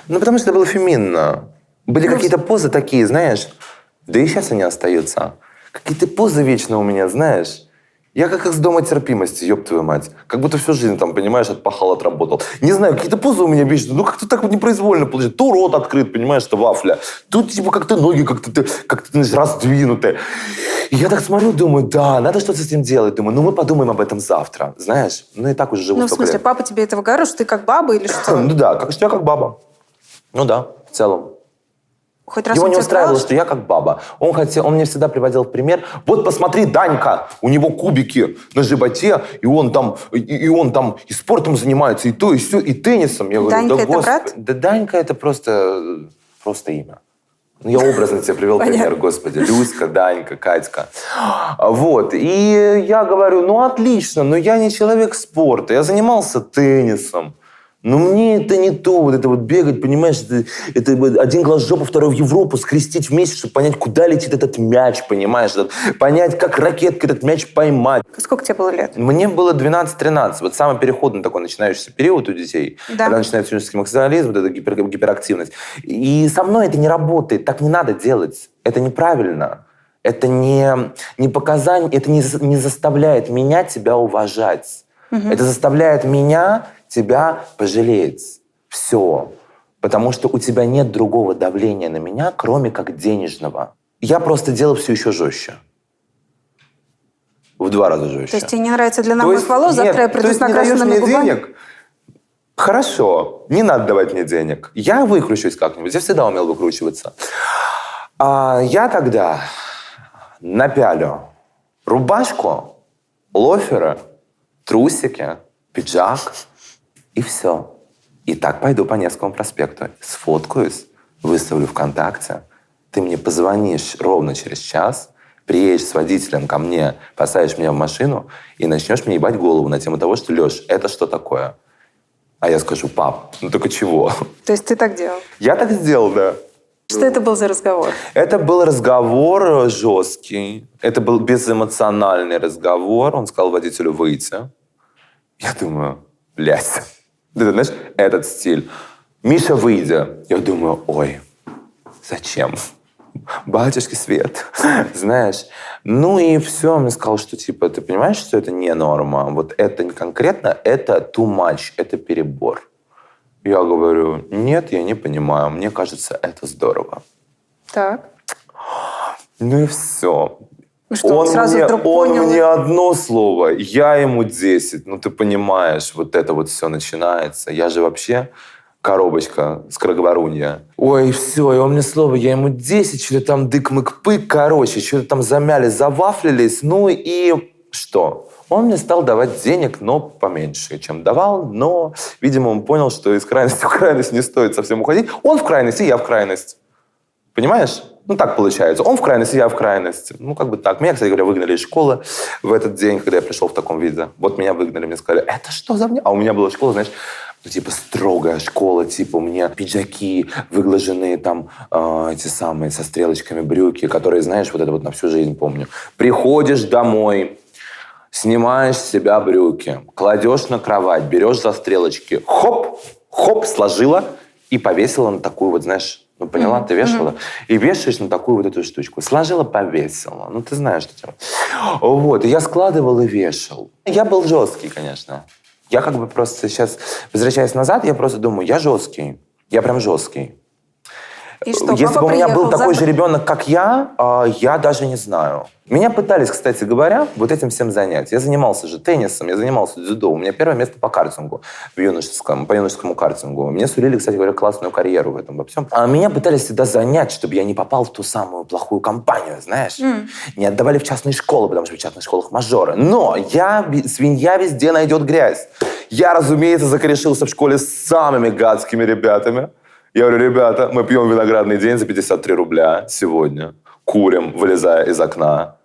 Ну, потому что это было феминно. Были какие-то позы такие, знаешь, да и сейчас они остаются. Какие-то позы вечно у меня, знаешь. Я как из дома терпимости, ёб твою мать. Как будто всю жизнь там, понимаешь, отпахал, отработал. Не знаю, какие-то позы у меня вечно. Ну, как-то так вот непроизвольно получается. То рот открыт, понимаешь, что вафля. Тут, типа, как-то ноги как-то, как-то знаешь, раздвинуты. И я так смотрю, думаю, да, надо что-то с этим делать. Думаю, ну, мы подумаем об этом завтра. Знаешь, ну, и так уже живу Ну, в смысле, лет. папа тебе этого говорил, что ты как баба или что? Ну да, как, что я как баба. Ну да, в целом. Хоть раз Его не устраивало, что я как баба. Он хотел, он мне всегда приводил пример. Вот посмотри, Данька, у него кубики на животе, и он там, и, и он там и спортом занимается, и то, и все, и теннисом. Я говорю, Данька да это господи, брат? Да Данька это просто, просто имя. Ну, я образно тебе привел пример, Понятно. господи. Люська, Данька, Катька. Вот. И я говорю, ну, отлично, но я не человек спорта. Я занимался теннисом. Но мне это не то, вот это вот бегать, понимаешь, это, это один глаз в жопу, второй в Европу, скрестить вместе, чтобы понять, куда летит этот мяч, понимаешь, этот- понять, как ракеткой этот мяч поймать. Сколько тебе было лет? Мне было 12-13. Вот самый переходный такой начинающийся период у детей. Да. Когда начинается юношеский максимализм, вот эта гипер- гиперактивность. И со мной это не работает. Так не надо делать. Это неправильно. Это не, не показание, это не, не заставляет меня тебя уважать. Мгм. Это заставляет меня тебя пожалеть. Все. Потому что у тебя нет другого давления на меня, кроме как денежного. Я просто делал все еще жестче. В два раза жестче. То есть тебе не нравится длина моих волос, завтра нет, я то приду с накрашенными мне губами? денег? Хорошо, не надо давать мне денег. Я выкручусь как-нибудь. Я всегда умел выкручиваться. А я тогда напялю рубашку, лоферы, трусики, пиджак и все. И так пойду по Невскому проспекту. Сфоткаюсь, выставлю ВКонтакте. Ты мне позвонишь ровно через час, приедешь с водителем ко мне, посадишь меня в машину и начнешь мне ебать голову на тему того, что, Леш, это что такое? А я скажу, пап, ну только чего? То есть ты так делал? Я так сделал, да. Что это был за разговор? Это был разговор жесткий. Это был безэмоциональный разговор. Он сказал водителю выйти. Я думаю, блядь. Ты знаешь, этот стиль. Миша, выйди. Я думаю, ой, Зачем? Батюшки свет, знаешь. Ну и все, он мне сказал, что типа, ты понимаешь, что это не норма? Вот это не конкретно, это too much, это перебор. Я говорю, нет, я не понимаю, мне кажется, это здорово. Так. Ну и все. Ну что, он он сразу мне, вдруг он понял? мне одно слово, я ему 10. Ну, ты понимаешь, вот это вот все начинается. Я же вообще коробочка скороговорунья. Ой, все, и он мне слово, я ему 10, что-то там дык-мык-пык, короче, что-то там замяли, завафлились. Ну и что? Он мне стал давать денег, но поменьше, чем давал, но, видимо, он понял, что из крайности в крайность не стоит совсем уходить. Он в крайности, я в крайность. Понимаешь? Ну, так получается. Он в крайности, я в крайности. Ну, как бы так. Меня, кстати говоря, выгнали из школы в этот день, когда я пришел в таком виде. Вот меня выгнали, мне сказали, это что за мне? А у меня была школа, знаешь, ну, типа строгая школа, типа у меня пиджаки выглаженные там, э, эти самые, со стрелочками брюки, которые, знаешь, вот это вот на всю жизнь помню. Приходишь домой, снимаешь с себя брюки, кладешь на кровать, берешь за стрелочки, хоп, хоп, сложила и повесила на такую вот, знаешь, ну, поняла, Мгм, ты вешала? мгм. И вешаешь на такую вот эту штучку. Сложила, повесила. Ну, ты знаешь, что делать. Вот, и я складывал и вешал. Я был жесткий, конечно. Я как бы просто сейчас, возвращаясь назад, я просто думаю, я жесткий. Я прям жесткий. И что, Если бы у меня был такой же ребенок, как я, а, я даже не знаю. Меня пытались, кстати говоря, вот этим всем занять. Я занимался же теннисом, я занимался дзюдо. У меня первое место по картингу в юношеском, по юношескому картингу. Мне сулили, кстати говоря, классную карьеру в этом во всем. А меня пытались всегда занять, чтобы я не попал в ту самую плохую компанию, знаешь. Не отдавали в частные школы, потому что в частных школах мажоры. Но я, ви- свинья везде найдет грязь. Я, разумеется, закорешился в школе с самыми гадскими ребятами. Я говорю, ребята, мы пьем виноградный день за 53 рубля сегодня. Курим, вылезая из окна.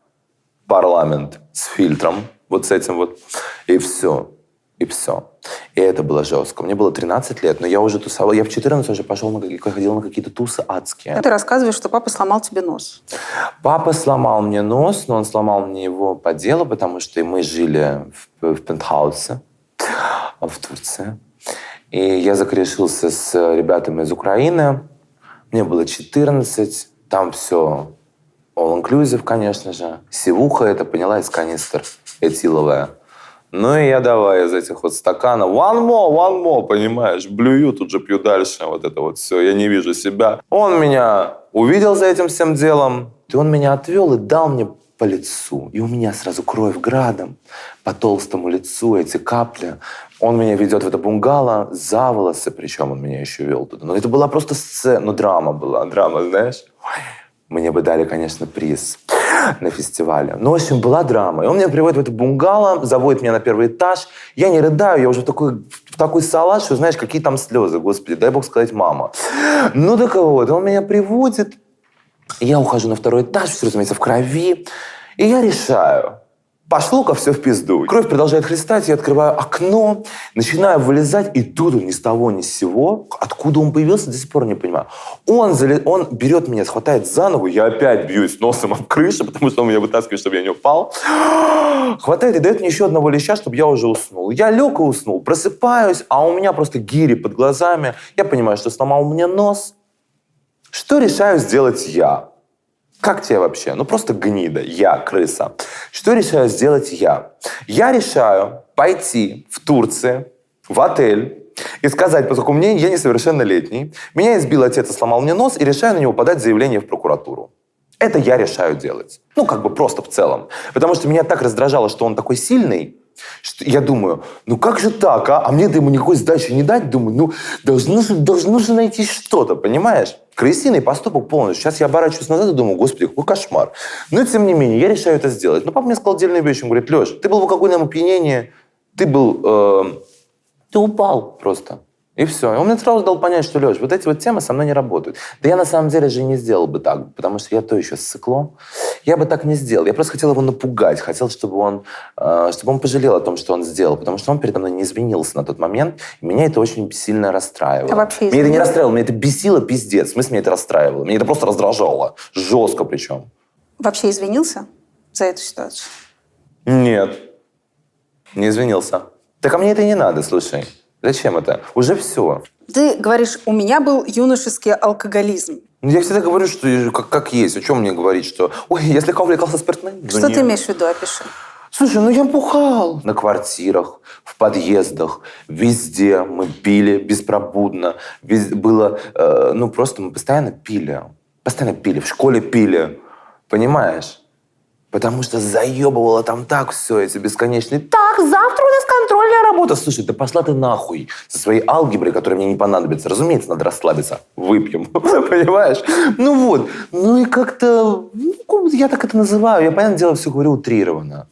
Парламент с фильтром, вот с этим вот. И все. И все. И это было жестко. Мне было 13 лет, но я уже тусовал. Я в 14 уже пошел на ходил на какие-то тусы адские. Ты рассказываешь, что папа сломал тебе нос. Папа сломал мне нос, но он сломал мне его по делу, потому что мы жили в, в пентхаусе в Турции. И я закорешился с ребятами из Украины. Мне было 14. Там все all-inclusive, конечно же. Сивуха это, поняла, из канистр этиловая. Ну и я давай из этих вот стаканов one more, one more, понимаешь, блюю, тут же пью дальше, вот это вот все, я не вижу себя. Он меня увидел за этим всем делом, и он меня отвел и дал мне по лицу. И у меня сразу кровь градом по толстому лицу, эти капли. Он меня ведет в это бунгало за волосы, причем он меня еще вел туда. Но это была просто сцена, ну драма была, драма, знаешь. Мне бы дали, конечно, приз на фестивале. Ну, в общем, была драма. И он меня приводит в это бунгало, заводит меня на первый этаж. Я не рыдаю, я уже в такой, в такой салат, что знаешь, какие там слезы, господи, дай бог сказать, мама. Ну, так вот, он меня приводит, я ухожу на второй этаж, все, разумеется, в крови. И я решаю, пошло-ка все в пизду. Кровь продолжает хлестать, я открываю окно, начинаю вылезать, и тут он ни с того, ни с сего, откуда он появился, до сих пор не понимаю. Он, зале- он берет меня, схватает за ногу, я опять бьюсь носом об крышу, потому что он меня вытаскивает, чтобы я не упал. Хватает и дает мне еще одного леща, чтобы я уже уснул. Я лег и уснул, просыпаюсь, а у меня просто гири под глазами. Я понимаю, что сломал мне нос. Что решаю сделать я? Как тебе вообще? Ну, просто гнида. Я, крыса. Что решаю сделать я? Я решаю пойти в Турции, в отель, и сказать, поскольку мне, я несовершеннолетний, меня избил отец и сломал мне нос, и решаю на него подать заявление в прокуратуру. Это я решаю делать. Ну, как бы просто в целом. Потому что меня так раздражало, что он такой сильный, я думаю, ну как же так, а? А мне-то ему никакой сдачи не дать. Думаю, ну должно же, должно же найти что-то, понимаешь? Крысиный поступок полностью. Сейчас я оборачиваюсь назад и думаю, господи, какой кошмар. Но тем не менее, я решаю это сделать. Но папа мне сказал отдельную вещь. Он говорит, Леш, ты был в алкогольном опьянении, ты был... э, ты упал просто. И все. И он мне сразу дал понять, что, Леш, вот эти вот темы со мной не работают. Да я на самом деле же и не сделал бы так, потому что я то еще ссыкло. Я бы так не сделал. Я просто хотел его напугать. Хотел, чтобы он, э, чтобы он пожалел о том, что он сделал. Потому что он передо мной не извинился на тот момент. И меня это очень сильно расстраивало. А вообще меня это не расстраивало, меня это бесило пиздец. В смысле, меня это расстраивало. Меня это просто раздражало. Жестко причем. Вообще извинился за эту ситуацию? Нет. Не извинился. Так а мне это не надо, слушай. Зачем это? Уже все. Ты говоришь, у меня был юношеский алкоголизм. Ну, Я всегда говорю, что как, как есть. О чем мне говорить, что... Ой, я слегка увлекался спиртным. Ну, Что нет. ты имеешь в виду? Опиши. Слушай, ну я бухал. На квартирах, в подъездах, везде мы пили беспробудно. Вез- Было, э, ну просто мы постоянно пили. Постоянно пили, в школе пили. Понимаешь? Потому что заебывало там так все, эти бесконечные. Так, завтра у нас контрольная работа. Слушай, да пошла ты нахуй со своей алгеброй, которая мне не понадобится. Разумеется, надо расслабиться. Выпьем. Понимаешь? Ну вот. Ну и как-то... ну, я так это называю. Я, понятное дело, все говорю утрированно.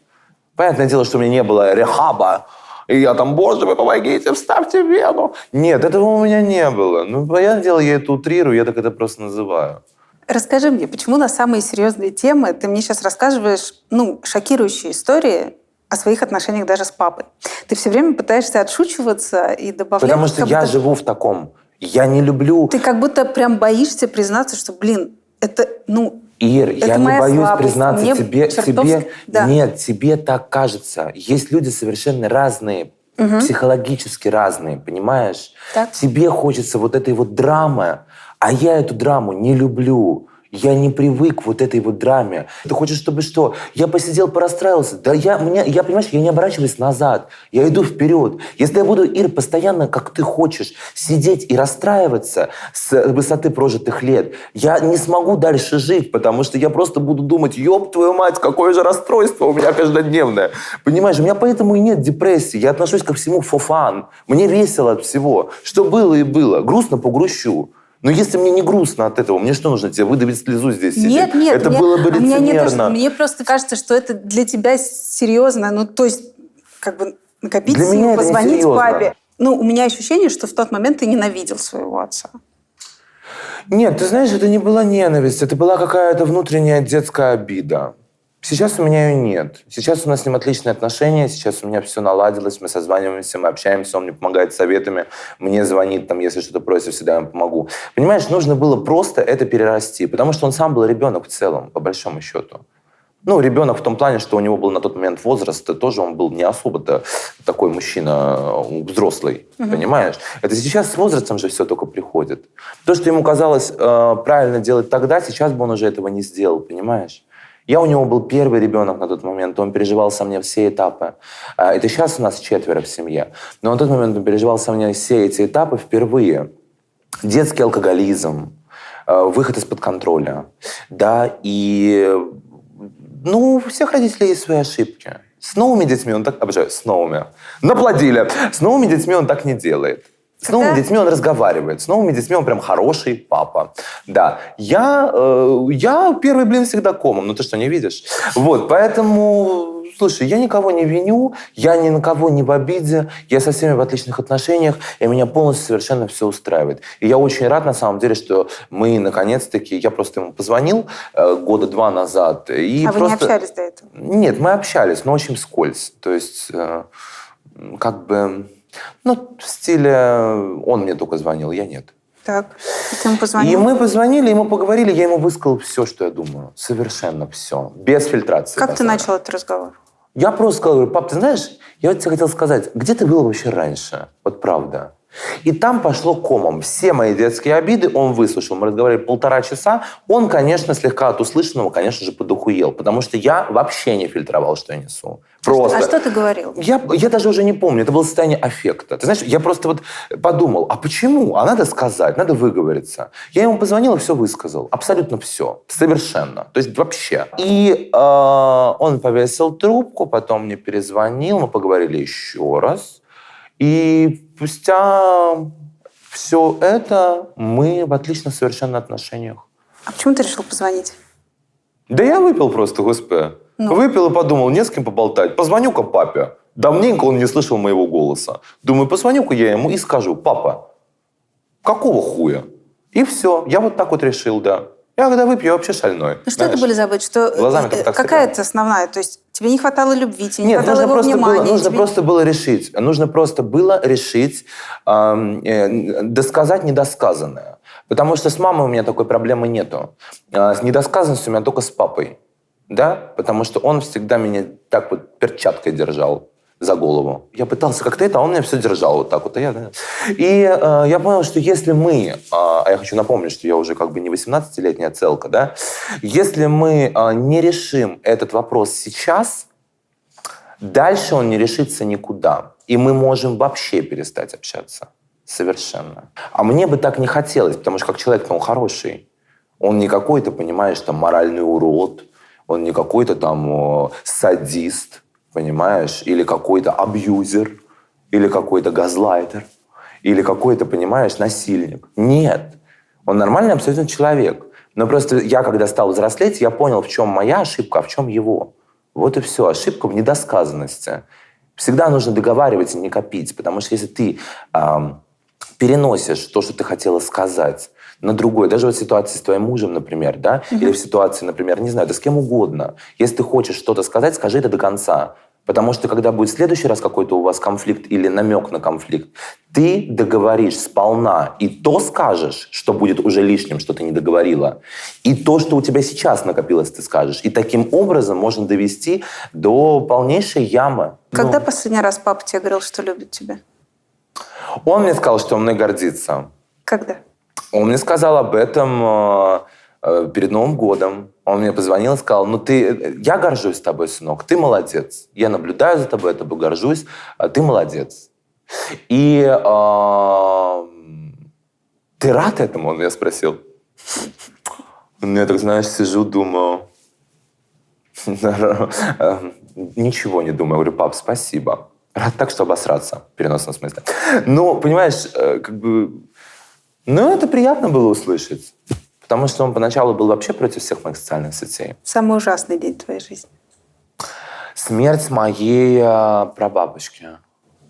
Понятное дело, что у меня не было рехаба. И я там, боже мой, помогите, вставьте вену. Нет, этого у меня не было. Ну, понятное дело, я это утрирую, я так это просто называю. Расскажи мне, почему на самые серьезные темы ты мне сейчас рассказываешь, ну, шокирующие истории о своих отношениях даже с папой. Ты все время пытаешься отшучиваться и добавлять... Потому что я будто- живу в таком. Я не люблю... Ты как будто прям боишься признаться, что, блин, это, ну, Ир, Это я не боюсь слабость. признаться Мне тебе, чертовски- тебе. да. Нет, тебе так кажется. Есть люди совершенно разные, Мгм. психологически разные, понимаешь? Так. Тебе хочется вот этой вот драмы, а я эту драму не люблю. Я не привык вот этой вот драме. Ты хочешь, чтобы что? Я посидел, порастраивался. Да я, мне, я, понимаешь, я не оборачиваюсь назад. Я иду вперед. Если я буду, Ир, постоянно, как ты хочешь, сидеть и расстраиваться с высоты прожитых лет, я не смогу дальше жить, потому что я просто буду думать, ёб твою мать, какое же расстройство у меня каждодневное. Понимаешь, у меня поэтому и нет депрессии. Я отношусь ко всему фофан. Мне весело от всего. Что было и было. Грустно погрущу. Но если мне не грустно от этого, мне что нужно тебе выдавить слезу здесь сидеть? Нет, нет. Это мне- было бы даже- лицемерно. мне просто кажется, что это для тебя серьезно. Ну, то есть, как бы накопить Для не позвонить папе. Ну, у меня ощущение, что в тот момент ты ненавидел своего отца. Нет, ты знаешь, это не была ненависть, это была какая-то внутренняя детская обида. Сейчас у меня ее нет. Сейчас у нас с ним отличные отношения, сейчас у меня все наладилось, мы созваниваемся, мы общаемся, он мне помогает советами, мне звонит, там, если что-то просит, всегда ему помогу. Понимаешь, нужно было просто это перерасти, потому что он сам был ребенок в целом, по большому счету. Ну, ребенок в том плане, что у него был на тот момент возраст, и тоже он был не особо-то такой мужчина э, взрослый, Мгм. понимаешь? Это сейчас с возрастом же все только приходит. То, что ему казалось э, правильно делать тогда, сейчас бы он уже этого не сделал, понимаешь? Я у него был первый ребенок на тот момент, он переживал со мной все этапы. А, Это сейчас у нас четверо в семье. Но на тот момент он переживал со мной все эти этапы впервые. Детский алкоголизм, э, выход из-под контроля. Да, и ну, у всех родителей есть свои ошибки. С новыми детьми он так... Обожаю, с новыми. Наплодили. С новыми детьми он так не делает. С новыми детьми он разговаривает. С новыми детьми он прям хороший папа. Да. Я, э, я первый блин всегда комом. Ну ты что, не видишь? Вот, поэтому, слушай, я никого не виню, я ни на кого не в обиде, я со всеми в отличных отношениях, и меня полностью совершенно все устраивает. И я очень рад, на самом деле, что мы, наконец-таки, я просто ему позвонил э, года два назад. И а вы просто... не общались до этого? Нет, мы общались, но очень вскользь. То есть, э, как бы, ну, в стиле, он мне только звонил, я нет. Так, и ты ему позвонил? И мы позвонили, и мы поговорили, я ему высказал все, что я думаю. Совершенно все. Без фильтрации. Как ты начал этот разговор? Я просто сказал, говорю, пап, ты знаешь, я вот тебе хотел сказать, где ты был вообще раньше? Вот правда. И там пошло комом. Все мои детские обиды он выслушал. Мы разговаривали полтора часа. Он, конечно, слегка от услышанного, конечно же, подохуел. Потому что я вообще не фильтровал, что я несу. Просто. А что ты говорил? Я, я даже уже не помню, это было состояние аффекта. Ты знаешь, я просто вот подумал, а почему? А надо сказать, надо выговориться. Я ему позвонил и все высказал. Абсолютно все. Совершенно. То есть вообще. И э, он повесил трубку, потом мне перезвонил, мы поговорили еще раз. И спустя все это мы в отличных совершенно отношениях. А почему ты решил позвонить? Да я выпил просто, господи. Ну. Выпил и подумал, не с кем поболтать. Позвоню-ка папе. Давненько он не слышал моего голоса. Думаю, позвоню-ка я ему и скажу, папа, какого хуя? И все. Я вот так вот решил, да. Я когда выпью, я вообще шальной. Ну что это были за быть? Что, Глазами э, как так какая это основная? То есть тебе не хватало любви, тебе не Нет, хватало нужно его внимания? было, нужно тебе- просто было решить. Нужно просто было решить эм, э, досказать недосказанное. Потому что с мамой у меня такой проблемы нету. А с недосказанностью у меня только с папой. Да? Потому что он всегда меня так вот перчаткой держал за голову. Я пытался как-то это, а он меня все держал вот так вот. А я, да. И э, я понял, что если мы, э, а я хочу напомнить, что я уже как бы не 18-летняя целка, да, если мы э, не решим этот вопрос сейчас, дальше он не решится никуда. И мы можем вообще перестать общаться. Совершенно. А мне бы так не хотелось, потому что как человек-то он хороший. Он не какой-то, понимаешь, там моральный урод, он не какой-то там садист, понимаешь, или какой-то абьюзер, или какой-то газлайтер, или какой-то, понимаешь, насильник. Нет. Он нормальный абсолютно человек. Но просто я, когда стал взрослеть, я понял, в чем моя ошибка, а в чем его. Вот и все. Ошибка в недосказанности. Всегда нужно договариваться, не копить. Потому что если ты эм, переносишь то, что ты хотела сказать, на другой. Даже вот в ситуации с твоим мужем, например, да, угу. или в ситуации, например, не знаю, да с кем угодно. Если ты хочешь что-то сказать, скажи это до конца. Потому что когда будет в следующий раз какой-то у вас конфликт или намек на конфликт, ты договоришь сполна и то скажешь, что будет уже лишним, что ты не договорила, и то, что у тебя сейчас накопилось, ты скажешь. И таким образом можно довести до полнейшей ямы. Когда ну. последний раз папа тебе говорил, что любит тебя? Он мне сказал, что он мной гордится. Когда? Он мне сказал об этом э, э, перед Новым годом. Он мне позвонил и сказал, ну ты, я горжусь тобой, сынок, ты молодец. Я наблюдаю за тобой, я тобой горжусь, а ты молодец. И э, ты рад этому? Он меня спросил. Ну, я так, знаешь, сижу, думаю, ничего не думаю. Говорю, пап, спасибо. Рад так, что обосраться, в переносном смысле. Ну, понимаешь, э, как бы... Ну, это приятно было услышать. Потому что он поначалу был вообще против всех моих социальных сетей. Самый ужасный день твоей жизни? Смерть моей э, прабабушки.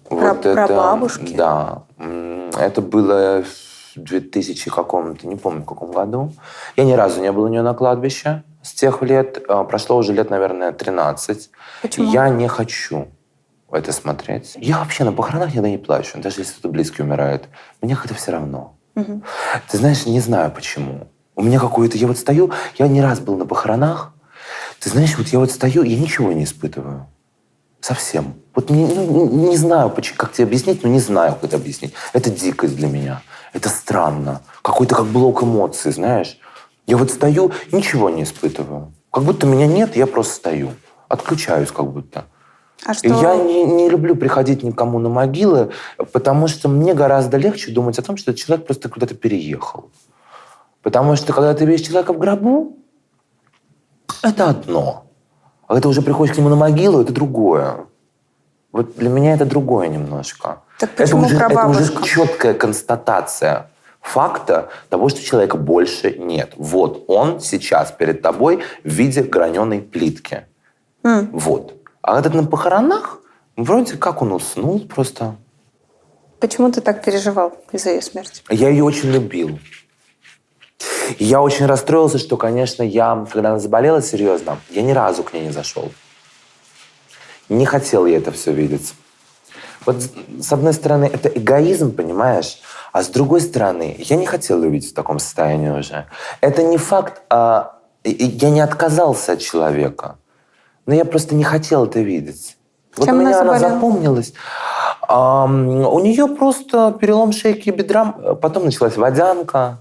Про, вот это, прабабушки? Да. Это было в 2000 каком-то, не помню в каком году. Я ни разу не был у нее на кладбище. С тех лет, э, прошло уже лет, наверное, 13. Почему? Я не хочу это смотреть. Я вообще на похоронах никогда не плачу, даже если кто-то близкий умирает. Мне как-то все равно. Угу. Ты знаешь, не знаю почему. У меня какое-то... Я вот стою, я не раз был на похоронах. Ты знаешь, вот я вот стою, я ничего не испытываю. Совсем. Вот не, ну, не знаю, как тебе объяснить, но не знаю, как это объяснить. Это дикость для меня. Это странно. Какой-то как блок эмоций, знаешь. Я вот стою, ничего не испытываю. Как будто меня нет, я просто стою. Отключаюсь как будто. А что... Я не, не люблю приходить никому на могилы, потому что мне гораздо легче думать о том, что человек просто куда-то переехал. Потому что когда ты видишь человека в гробу, это одно. А когда ты уже приходишь к нему на могилу, это другое. Вот для меня это другое немножко. Так почему это уже, это уже четкая констатация факта того, что человека больше нет. Вот он сейчас перед тобой в виде граненой плитки. Mm. Вот. А этот на похоронах, вроде как он уснул просто. Почему ты так переживал из-за ее смерти? Я ее очень любил. Я очень расстроился, что, конечно, я, когда она заболела серьезно, я ни разу к ней не зашел. Не хотел я это все видеть. Вот с одной стороны, это эгоизм, понимаешь? А с другой стороны, я не хотел ее видеть в таком состоянии уже. Это не факт, а я не отказался от человека. Но я просто не хотел это видеть. Вот Чем у меня она, она запомнилась. А, у нее просто перелом шейки и бедра, потом началась водянка.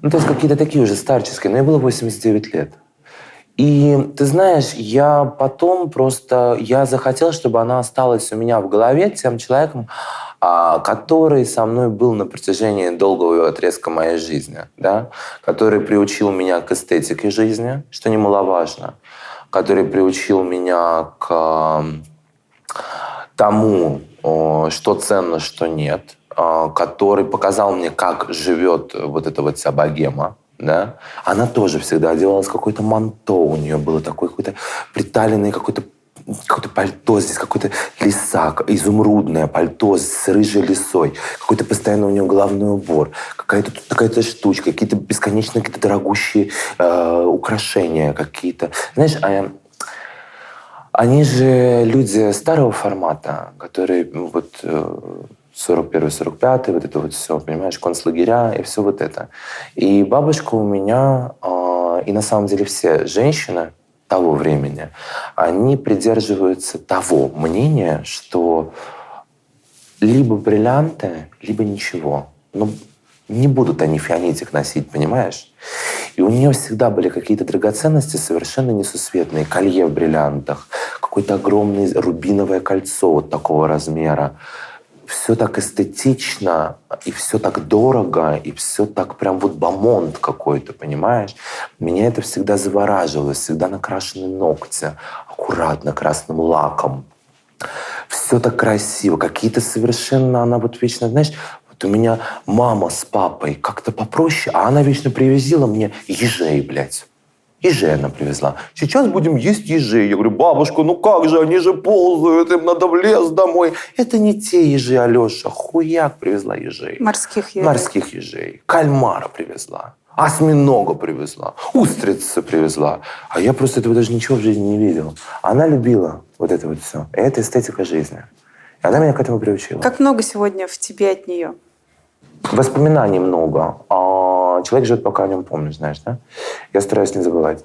Ну, то есть какие-то такие уже старческие. Но ей было 89 лет. И ты знаешь, я потом просто, я захотел, чтобы она осталась у меня в голове тем человеком, а, который со мной был на протяжении долгого отрезка моей жизни, да? который приучил меня к эстетике жизни, что немаловажно, который приучил меня к тому, что ценно, что нет, а, который показал мне, как живет вот эта вот вся богема, да, она тоже всегда одевалась какое-то манто, у нее было такое какое-то приталенное какое-то какое-то пальто здесь, какой-то лиса, изумрудное пальто с рыжей лисой, какой-то постоянно у нее головной убор, какая-то тут какая-то штучка, какие-то бесконечные какие-то дорогущие э, украшения какие-то. Знаешь, а, они же люди старого формата, которые ну, вот 41-45, э, вот это вот все, понимаешь, концлагеря и все вот это. И бабушка у меня, э, и на самом деле все женщины, того времени, они придерживаются того мнения, что либо бриллианты, либо ничего. Но не будут они фианитик носить, понимаешь? И у нее всегда были какие-то драгоценности совершенно несусветные. Колье в бриллиантах, какое-то огромное рубиновое кольцо вот такого размера. Все так эстетично, и все так дорого, и все так прям вот бомонд какой-то, понимаешь? Меня это всегда завораживало, всегда накрашены ногти, аккуратно, красным лаком. Все так красиво, какие-то совершенно, она вот вечно, знаешь, вот у меня мама с папой как-то попроще, а она вечно привезила мне ежей, блядь. Ежей она привезла. Сейчас будем есть ежей. Я говорю, бабушка, ну как же, они же ползают, им надо в лес домой. Это не те ежи, Алеша. Хуяк привезла ежей. Морских ежей. Морских ежей. Кальмара привезла. Осьминога привезла. Устрицы привезла. А я просто этого даже ничего в жизни не видел. Она любила вот это вот все. И это эстетика жизни. И она меня к этому приучила. Как много сегодня в тебе от нее? Воспоминаний много. А человек живет, пока о нем помнишь, знаешь, да? Я стараюсь не забывать.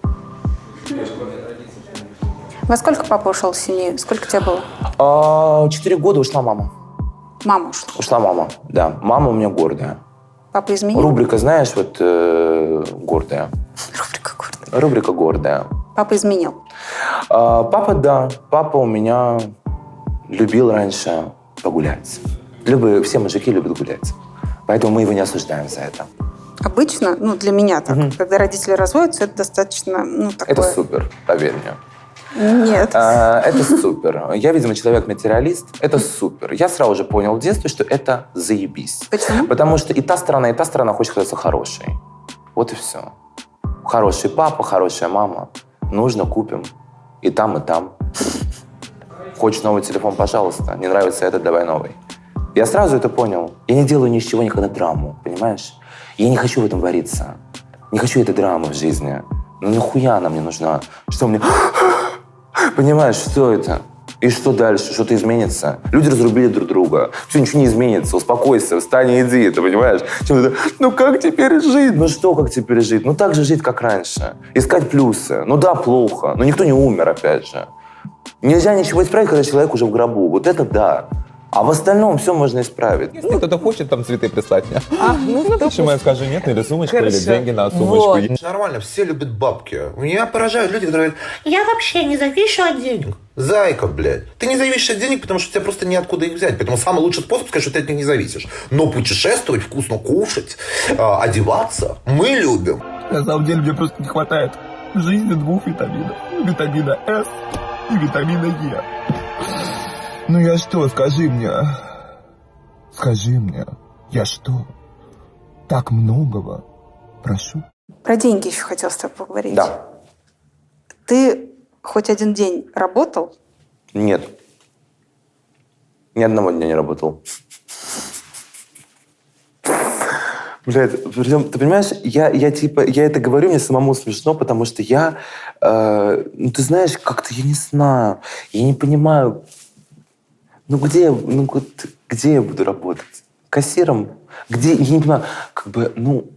Во сколько папа ушел с семьи? Сколько тебе было? А, Четыре года ушла мама. Мама ушла. Ушла мама, да. Мама у меня гордая. Папа изменил? Рубрика, знаешь, вот э, гордая. Рубрика гордая. Рубрика гордая. Папа изменил? А, папа, да. Папа у меня любил раньше погулять. Любые, все мужики любят гулять. Поэтому мы его не осуждаем за это. Обычно, ну, для меня так, когда родители разводятся, это достаточно, ну, такое... Это супер, поверь мне. Нет. А, это супер. Я, видимо, человек-материалист. Это супер. Я сразу же понял в детстве, что это заебись. Почему? Потому что и та сторона, и та сторона хочет казаться хорошей. Вот и все. Хороший папа, хорошая мама. Нужно, купим. И там, и там. Хочешь новый телефон, пожалуйста. Не нравится этот, давай новый. Я сразу это понял. Я не делаю ни с чего никогда драму, понимаешь? Я не хочу в этом вариться. Не хочу этой драмы в жизни. Ну нахуя она мне нужна? Что мне... Понимаешь, что это? И что дальше? Что-то изменится? Люди разрубили друг друга. Все, ничего не изменится. Успокойся, встань и иди, ты понимаешь? Чем это? Ну как теперь жить? Ну что, как теперь жить? Ну так же жить, как раньше. Искать плюсы. Ну да, плохо. Но никто не умер, опять же. Нельзя ничего исправить, когда человек уже в гробу. Вот это да. А в остальном все можно исправить. Если кто-то хочет там цветы прислать мне, А, ну, почему я скажу нет, или сумочку, или Хорошо. деньги на сумочку. Вот. Нормально, все любят бабки. Меня поражают люди, которые говорят, я вообще не завишу от денег. Зайка, блядь. Ты не зависишь от денег, потому что у тебя просто неоткуда их взять. Поэтому самый лучший способ сказать, что ты от них не зависишь. Но путешествовать, вкусно кушать, а, одеваться мы любим. На самом деле мне просто не хватает в жизни двух витаминов. Витамина С и витамина Е. Ну я что, скажи мне, скажи мне, я что, так многого прошу? Про деньги еще хотел с тобой поговорить. Да. Ты хоть один день работал? Нет. Ни одного дня не работал. Блядь, причем, ты понимаешь, я, я типа, я это говорю, мне самому смешно, потому что я, э, ну ты знаешь, как-то я не знаю, я не понимаю, ну где, ну вот где я буду работать? Кассиром? Где, я не понимаю, как бы, ну,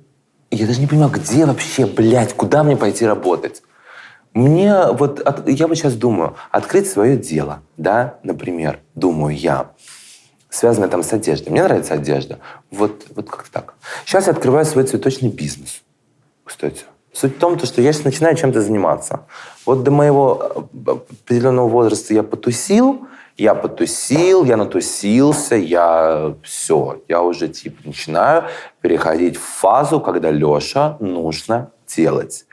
я даже не понимаю, где вообще, блядь, куда мне пойти работать? Мне вот, от- я вот сейчас думаю, открыть свое дело, да, например, думаю я, связанное там с одеждой. Мне нравится одежда. Вот, вот как-то так. Сейчас я открываю свой цветочный бизнес, кстати. Суть в том, то, что я сейчас начинаю чем-то заниматься. Вот до моего э, определенного возраста я потусил, я потусил, я натусился, я все, я уже типа начинаю переходить в фазу, когда Леша нужно делать.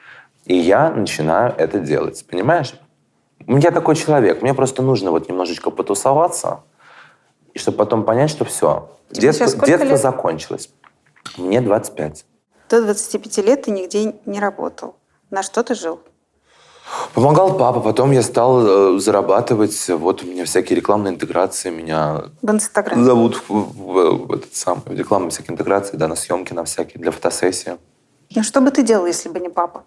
И я начинаю это делать, понимаешь? Я такой человек, мне просто нужно вот немножечко потусоваться, и чтобы потом понять, что все, Тебе детство, сейчас сколько детство лет? закончилось. Мне 25. До 25 лет ты нигде не работал. На что ты жил? Помогал папа, потом я стал э, зарабатывать. Вот у меня всякие рекламные интеграции, меня В Инстаграме. зовут в, в- этот самый, в рекламные всякие интеграции, да, на съемки, на всякие, для фотосессии. Ну что бы ты делал, если бы не папа?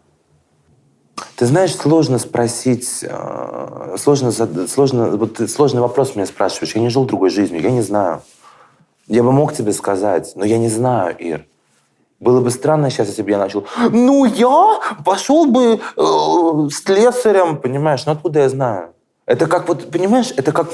Ты знаешь, сложно спросить, э, сложно, сложно, вот сложный вопрос меня спрашиваешь. Я не жил другой жизнью, я не знаю. Я бы мог тебе сказать, но я не знаю, Ир. Было бы странно сейчас, если бы я начал, ну, я пошел бы э, с слесарем, понимаешь, ну, откуда я знаю? Это как вот, понимаешь, это как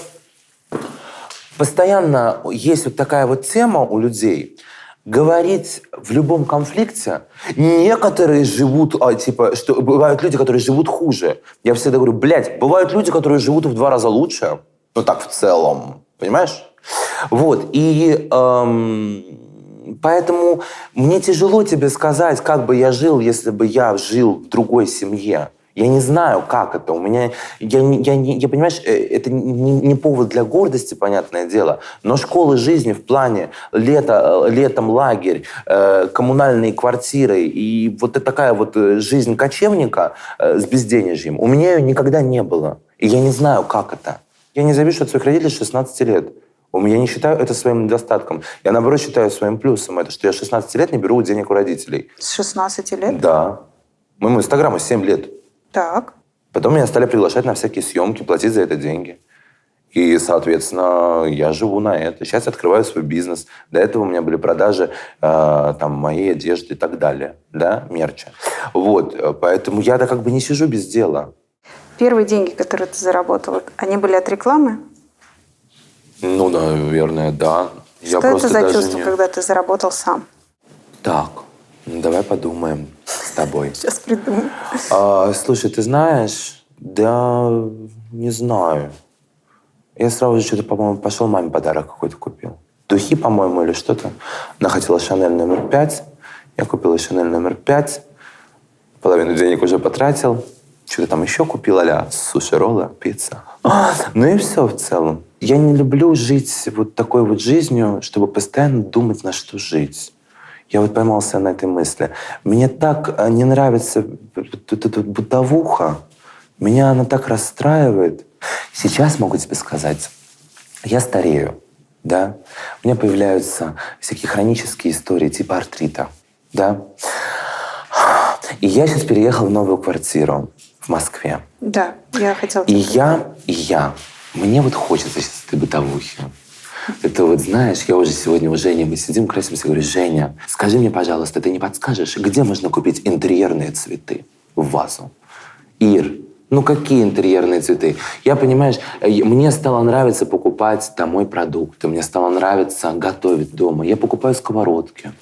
постоянно есть вот такая вот тема у людей, говорить в любом конфликте, некоторые живут, а, типа, что бывают люди, которые живут хуже. Я всегда говорю, блядь, бывают люди, которые живут в два раза лучше, ну так в целом, понимаешь? Вот, и эм, поэтому мне тяжело тебе сказать, как бы я жил, если бы я жил в другой семье. Я не знаю, как это. У меня, я, я, я, я понимаешь, э, это не, не повод для гордости, понятное дело, но школы жизни в плане лето, летом лагерь, э, коммунальные квартиры и вот такая вот э, жизнь кочевника э, с безденежьем, у меня ее никогда не было. И я не знаю, как это. Я не завишу от своих родителей с 16 лет. Я не считаю это своим недостатком. Я, наоборот, считаю своим плюсом. Это что я 16 лет не беру денег у родителей. С 16 лет? Да. Моему инстаграму 7 лет. Так. Потом меня стали приглашать на всякие съемки, платить за это деньги. И, соответственно, я живу на это. Сейчас открываю свой бизнес. До этого у меня были продажи э, там, моей одежды и так далее. Да, мерча. Вот. Поэтому я-то как бы не сижу без дела. Первые деньги, которые ты заработал, они были от рекламы? Ну, наверное, да. Что я это за чувство, не... когда ты заработал сам? Так, ну, давай подумаем с тобой. Сейчас придумаю. А, слушай, ты знаешь, да не знаю. Я сразу же что-то, по-моему, пошел маме подарок какой-то купил. Духи, по-моему, или что-то. Она хотела Шанель номер пять. Я купил Шанель номер пять. Половину денег уже потратил. Что-то там еще купил, а суши, роллы, пицца. Ну и все в целом. Я не люблю жить вот такой вот жизнью, чтобы постоянно думать, на что жить. Я вот поймался на этой мысли. Мне так э, не нравится вот эта бытовуха. Меня она так расстраивает. Сейчас могу тебе сказать, я старею, да? У меня появляются всякие хронические истории типа артрита, да? И я сейчас переехал в новую квартиру в Москве. Да, я хотела... И я, и я. Мне вот хочется сейчас этой бытовухи. Это вот, знаешь, я уже сегодня у Жени, мы сидим, красимся, говорю, Женя, скажи мне, пожалуйста, ты не подскажешь, где можно купить интерьерные цветы в вазу? Ир, ну какие интерьерные цветы? Я, понимаешь, мне стало нравиться покупать домой продукты, мне стало нравиться готовить дома. Я покупаю сковородки.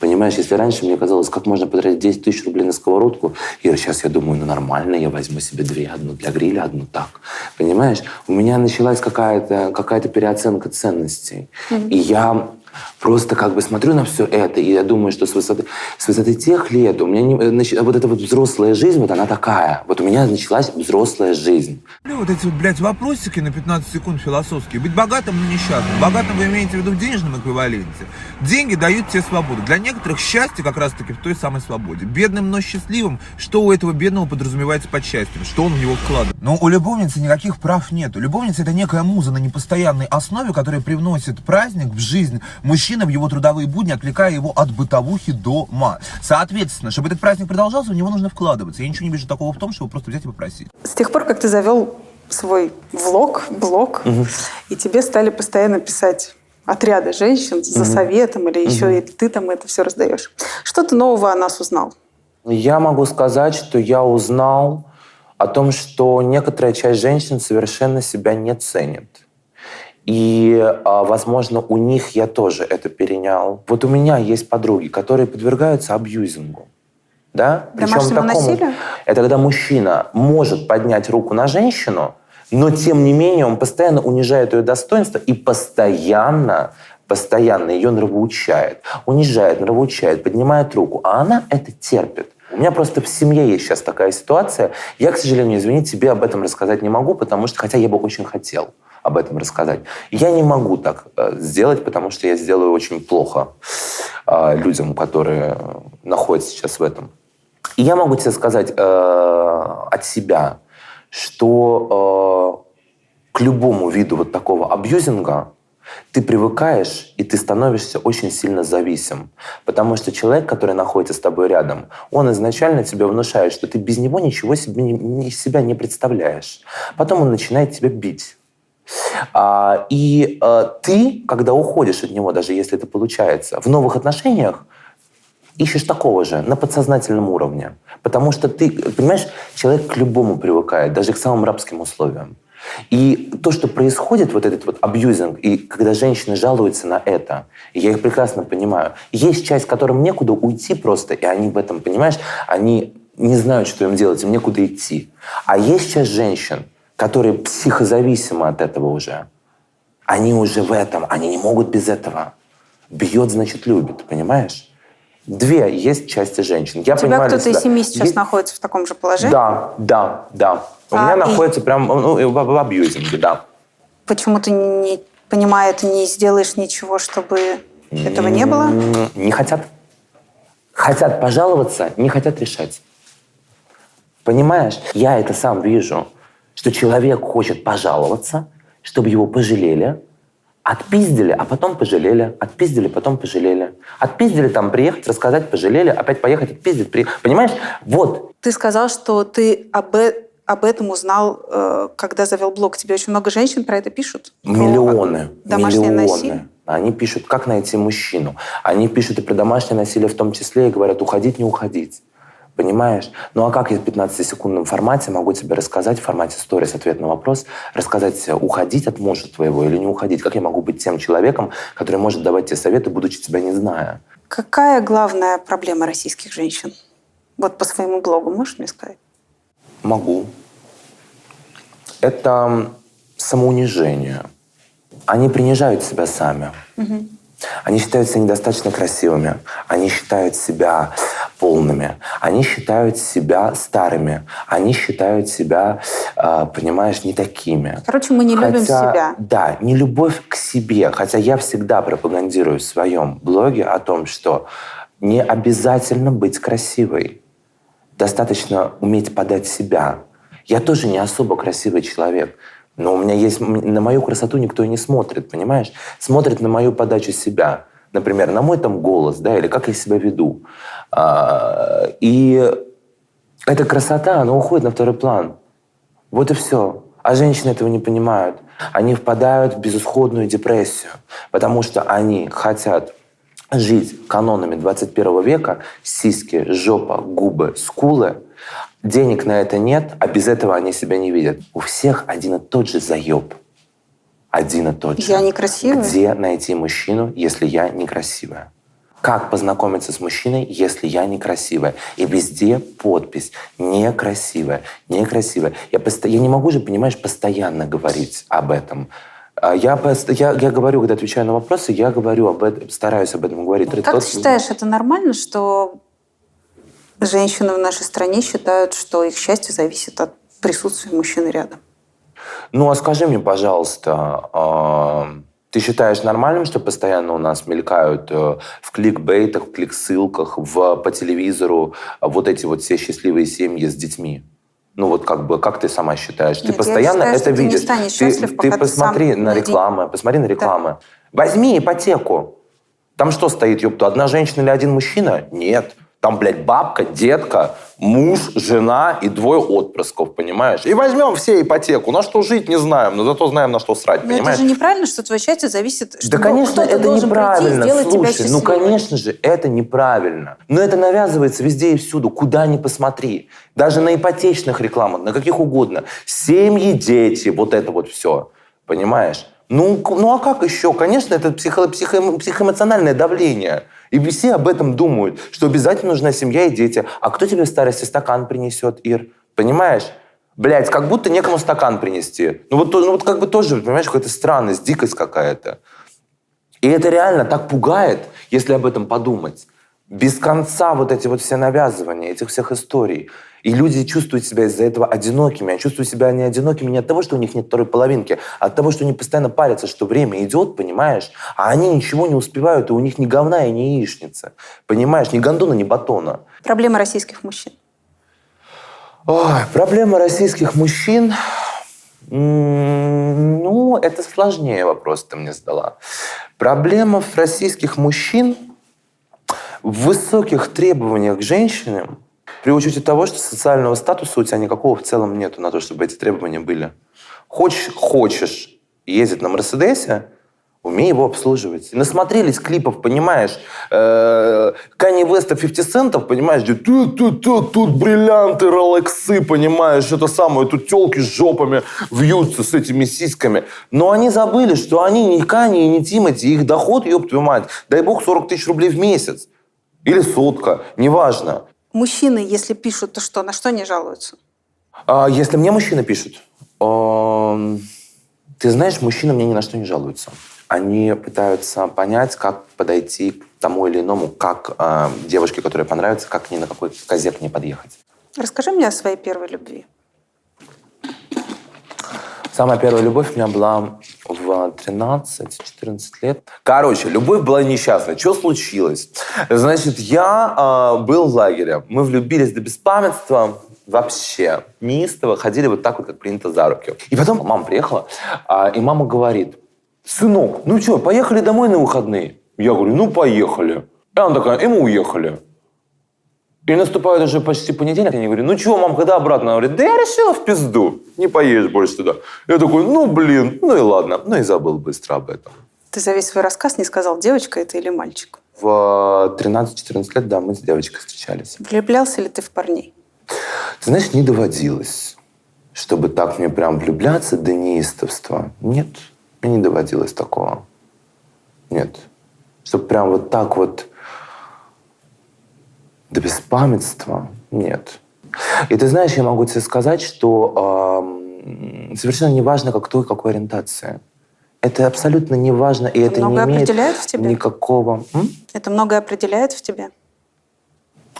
Понимаешь, если раньше мне казалось, как можно потратить 10 тысяч рублей на сковородку, Ира, сейчас я думаю, ну нормально, я возьму себе две, одну для гриля, одну так. Понимаешь, у меня началась какая-то какая переоценка ценностей. Mm-hmm. И я Просто как бы смотрю на все это, и я думаю, что с высоты, с высоты тех лет у меня не, значит, вот эта вот взрослая жизнь, вот она такая. Вот у меня началась взрослая жизнь. Вот эти блядь, вопросики на 15 секунд философские. Быть богатым, но несчастным. Богатым вы имеете в виду в денежном эквиваленте. Деньги дают тебе свободу. Для некоторых счастье как раз-таки в той самой свободе. Бедным, но счастливым. Что у этого бедного подразумевается под счастьем? Что он в него вкладывает? Но у любовницы никаких прав нету. Любовница это некая муза на непостоянной основе, которая привносит праздник в жизнь мужчины в его трудовые будни, отвлекая его от бытовухи дома. Соответственно, чтобы этот праздник продолжался, в него нужно вкладываться. Я ничего не вижу такого в том, чтобы просто взять и попросить. С тех пор, как ты завел свой влог, блог, угу. и тебе стали постоянно писать отряды женщин за угу. советом, или еще угу. и ты там это все раздаешь. Что ты нового о нас узнал? Я могу сказать, что я узнал о том, что некоторая часть женщин совершенно себя не ценит. И, а, возможно, у них я тоже это перенял. Вот у меня есть подруги, которые подвергаются абьюзингу. Да? Домашнему такому, насилию? Это когда мужчина может поднять руку на женщину, но тем не менее он постоянно унижает ее достоинство и постоянно постоянно ее нравоучает, унижает, нравоучает, поднимает руку, а она это терпит. У меня просто в семье есть сейчас такая ситуация. Я, к сожалению, извини, тебе об этом рассказать не могу, потому что, хотя я бы очень хотел об этом рассказать. Я не могу так э, сделать, потому что я сделаю очень плохо э, людям, которые находятся сейчас в этом. И я могу тебе сказать э, от себя, что э, к любому виду вот такого абьюзинга ты привыкаешь, и ты становишься очень сильно зависим. Потому что человек, который находится с тобой рядом, он изначально тебе внушает, что ты без него ничего себе, не, себя не представляешь. Потом он начинает тебя бить. А, и а, ты, когда уходишь от него, даже если это получается, в новых отношениях, ищешь такого же на подсознательном уровне. Потому что ты, понимаешь, человек к любому привыкает, даже к самым рабским условиям. И то, что происходит, вот этот вот абьюзинг, и когда женщины жалуются на это, я их прекрасно понимаю, есть часть, которым некуда уйти просто, и они в этом, понимаешь, они не знают, что им делать, им некуда идти. А есть часть женщин, которые психозависимы от этого уже. Они уже в этом, они не могут без этого. Бьет, значит, любит, понимаешь? Две есть части женщин. Я У тебя кто-то из семьи сейчас Есть- находится в таком же положении? Да, да, да. У А, меня и- находится прям ну, в, в абьюзинге, да. Почему ты не понимая это, не сделаешь ничего, чтобы этого не было? Не хотят. Хотят пожаловаться, не хотят решать. Понимаешь? Я это сам вижу, что человек хочет пожаловаться, чтобы его пожалели, отпиздили, а потом пожалели, отпиздили, потом пожалели. Отпиздили там приехать, рассказать, пожалели, опять поехать, отпиздить, приехать. Понимаешь? Вот. Ты сказал, что ты об, э- об этом узнал, э, когда завел блог. Тебе очень много женщин про это пишут? Миллионы. домашнее миллионы. насилие? Они пишут, как найти мужчину. Они пишут и про домашнее насилие в том числе, и говорят, уходить, не уходить. Понимаешь? Ну а как я в 15-секундном формате могу тебе рассказать, в формате сторис ответ на вопрос, рассказать, уходить от мужа твоего или не уходить? Как я могу быть тем человеком, который может давать тебе советы, будучи тебя не зная? Какая главная проблема российских женщин? Вот по своему блогу можешь мне сказать? Могу. Это самоунижение. Они принижают себя сами. Они считают себя недостаточно красивыми. Они считают себя полными. Они считают себя старыми. Они считают себя, э, понимаешь, не такими. Короче, мы не любим Хотя, себя. Да, не любовь к себе. Хотя я всегда пропагандирую в своем блоге о том, что не обязательно быть красивой. Достаточно уметь подать себя. Я тоже не особо красивый человек. Но у меня есть... На мою красоту никто и не смотрит, понимаешь? Смотрит на мою подачу себя. Например, на мой там голос, да, или как я себя веду. А, и эта красота, она уходит на второй план. Вот и все. А женщины этого не понимают. Они впадают в безысходную депрессию, потому что они хотят жить канонами 21 века, сиськи, жопа, губы, скулы. Денег на это нет, а без этого они себя не видят. У всех один и тот же заеб. Один и тот же. Я некрасивая? Где найти мужчину, если я некрасивая? Как познакомиться с мужчиной, если я некрасивая? И везде подпись «некрасивая», «некрасивая». Я, поsto- я не могу же, понимаешь, постоянно говорить об этом. А Я, я, я говорю, когда отвечаю на вопросы, я говорю об этом, стараюсь об этом говорить. Как ты считаешь, это нормально, что женщины в нашей стране считают, что их счастье зависит от присутствия мужчины рядом? Ну, а скажи мне, пожалуйста, ты считаешь нормальным, что постоянно у нас мелькают э, в кликбейтах, в клик-ссылках, в, по телевизору а, вот эти вот все счастливые семьи с детьми? Ну вот как бы, как ты сама считаешь? ты Нет, я постоянно считаю, это что ты не видишь. ты, счастлив, ты ты посмотри сам на не рекламы, посмотри на рекламы. Возьми ипотеку. Там что стоит, ёпта, одна женщина или один мужчина? Нет. Там, блядь, бабка, детка, муж, жена и двое отпрысков, понимаешь? И возьмем все ипотеку. На что жить не знаем, но зато знаем, на что срать, Но это же неправильно, что твое счастье зависит... Да, что конечно, кто-то это прийти неправильно. тебя Слушай, ну, конечно же, это неправильно. Но это навязывается везде и всюду, куда ни посмотри. Даже на ипотечных рекламах, на каких угодно. Семьи, дети, вот это вот все. Понимаешь? Ну, ну а как еще? Конечно, это психо- психо- психоэмоциональное давление. И все об этом думают, что обязательно нужна семья и дети. А кто тебе в старости стакан принесет, Ир? Понимаешь? Блять, как будто некому стакан принести. Ну вот, ну вот как бы тоже, понимаешь, какая-то странность, дикость какая-то. И это реально так пугает, если об этом подумать. Без конца вот эти вот все навязывания, этих всех историй. И люди чувствуют себя из-за этого одинокими. А чувствуют себя они одинокими не от того, что у них нет второй половинки, а от того, что они постоянно парятся, что время идет, понимаешь? А они ничего не успевают, и у них ни говна и ни яичница. Понимаешь? Ни гондона, ни батона. Проблема российских мужчин. Ой, проблема российских мужчин. Ну, это сложнее вопрос ты мне задала. Проблема российских мужчин в высоких требованиях к женщинам при учете того, что социального статуса у тебя никакого в целом нету на то, чтобы эти требования были. Хочешь, хочешь ездить на Мерседесе, Умей его обслуживать. Насмотрелись клипов, понимаешь, Кани Веста 50 центов, понимаешь, где тут, тут, тут, тут бриллианты, роллексы, понимаешь, это самое, тут телки с жопами вьются с этими сиськами. Но они забыли, что они не Кани и не Тимати, их доход, ёб твою мать, дай бог 40 тысяч рублей в месяц. Или сотка, неважно. Мужчины, если пишут, то что, на что они жалуются? А если мне мужчины пишут, эм, ты знаешь, мужчины мне ни на что не жалуются. Они пытаются понять, как подойти к тому или иному, как э, девушке, которая понравится, как ни на какой козе к ней подъехать. Расскажи мне о своей первой любви. Самая первая любовь у меня была в 13-14 лет. Короче, любовь была несчастная. Что случилось? Значит, я э, был в лагере. Мы влюбились до беспамятства. Вообще. Неистово. Ходили вот так вот, как принято, за руки. И потом мама приехала, э, и мама говорит, сынок, ну что, поехали домой на выходные? Я говорю, ну поехали. И она такая, и мы уехали. И наступает уже почти понедельник, я говорю, ну чего, мам, когда обратно? Она говорит, да я решила в пизду, не поедешь больше туда. Я такой, ну блин, ну и ладно. Ну и забыл быстро об этом. Ты за весь свой рассказ не сказал, девочка это или мальчик. В 13-14 лет, да, мы с девочкой встречались. Влюблялся ли ты в парней? Ты знаешь, не доводилось, чтобы так мне прям влюбляться до неистовства. Нет, мне не доводилось такого. Нет. Чтобы прям вот так вот до беспамятства нет. И ты знаешь, я могу тебе сказать, что э, совершенно не важно, как кто и какой ориентации. Это абсолютно не важно, и это, это не имеет определяет в тебе? никакого... М? Это многое определяет в тебе?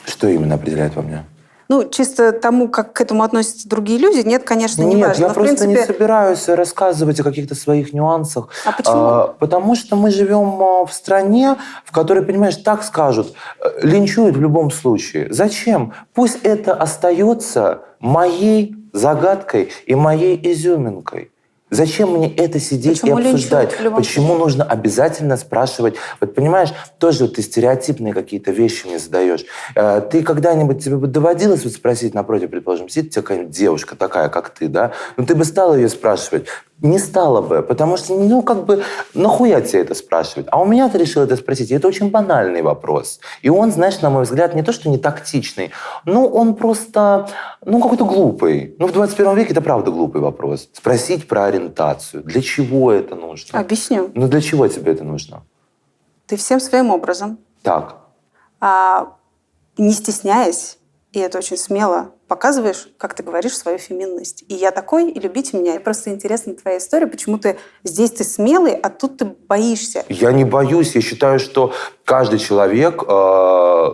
Что именно определяет во мне? Ну, чисто тому, как к этому относятся другие люди, нет, конечно, не Нет, важно. я просто принципе, не собираюсь рассказывать о каких-то своих нюансах. А почему? А, потому что мы живем а, в стране, в которой, понимаешь, так скажут, э, линчуют в любом случае. Зачем? Пусть это остается моей загадкой и моей изюминкой. Зачем мне это сидеть Почему и обсуждать? любом Почему нужно обязательно спрашивать? Вот понимаешь, тоже вот ты стереотипные какие-то вещи мне задаешь. Э, Ты когда-нибудь тебе бы доводилось вот спросить напротив, предположим, сидит у тебя какая-нибудь девушка такая, как ты, да? Ну ты бы стала ее спрашивать? Не стала бы, потому что, ну, как бы, нахуя тебе это спрашивать? А у меня ты решил это спросить, и это очень банальный вопрос. И он, знаешь, на мой взгляд, не то, что не тактичный, ну, он просто, ну, какой-то глупый. Ну, в 21 веке это правда глупый вопрос. Спросить про ориентацию. Для чего это нужно? Объясню. Ну, для чего тебе это нужно? Ты всем своим образом, Так. а, не стесняясь, и это очень смело, показываешь, как ты говоришь, свою феминность. И я такой, и любите меня. И просто интересна твоя история, почему ты здесь ты смелый, а тут ты боишься. Я не боюсь. Я считаю, что каждый человек, э,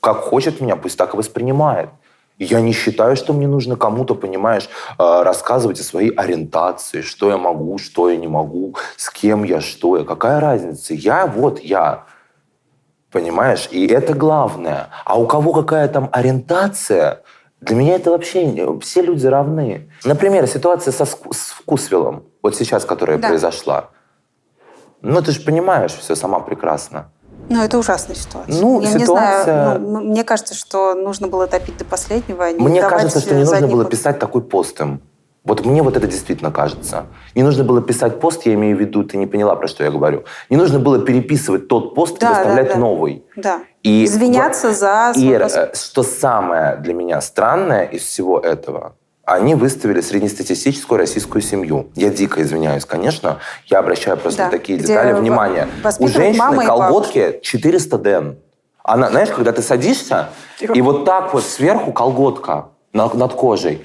как хочет меня, пусть так и воспринимает. Я не считаю, что мне нужно кому-то, понимаешь, э, рассказывать о своей ориентации, что я могу, что я не могу, с кем я, что я. Какая разница? Я вот я. Понимаешь? И это главное. А у кого какая там ориентация, для меня это вообще... не- Все люди равны. Например, ситуация со, с Вкусвиллом, вот сейчас, которая Да. произошла. Ну, ты же понимаешь все сама прекрасно. Ну, это ужасная ситуация. Ну, я не ситуация- знаю, ну, мне кажется, что нужно было топить до последнего. а не Мне кажется, что не нужно было писать такой пост им. Вот мне вот это действительно кажется. Не нужно было писать пост, я имею в виду, ты не поняла, про что я говорю. Не нужно было переписывать тот пост Да, и да, выставлять да. новый. Да. И Извиняться во- за поступок. э, что самое для меня странное из всего этого, они выставили среднестатистическую российскую семью. Я дико извиняюсь, конечно. Я обращаю просто Да, на такие детали внимание. У женщины и колготки 400 ден. Она, знаешь, когда ты садишься, и вот так вот сверху колготка на- над кожей,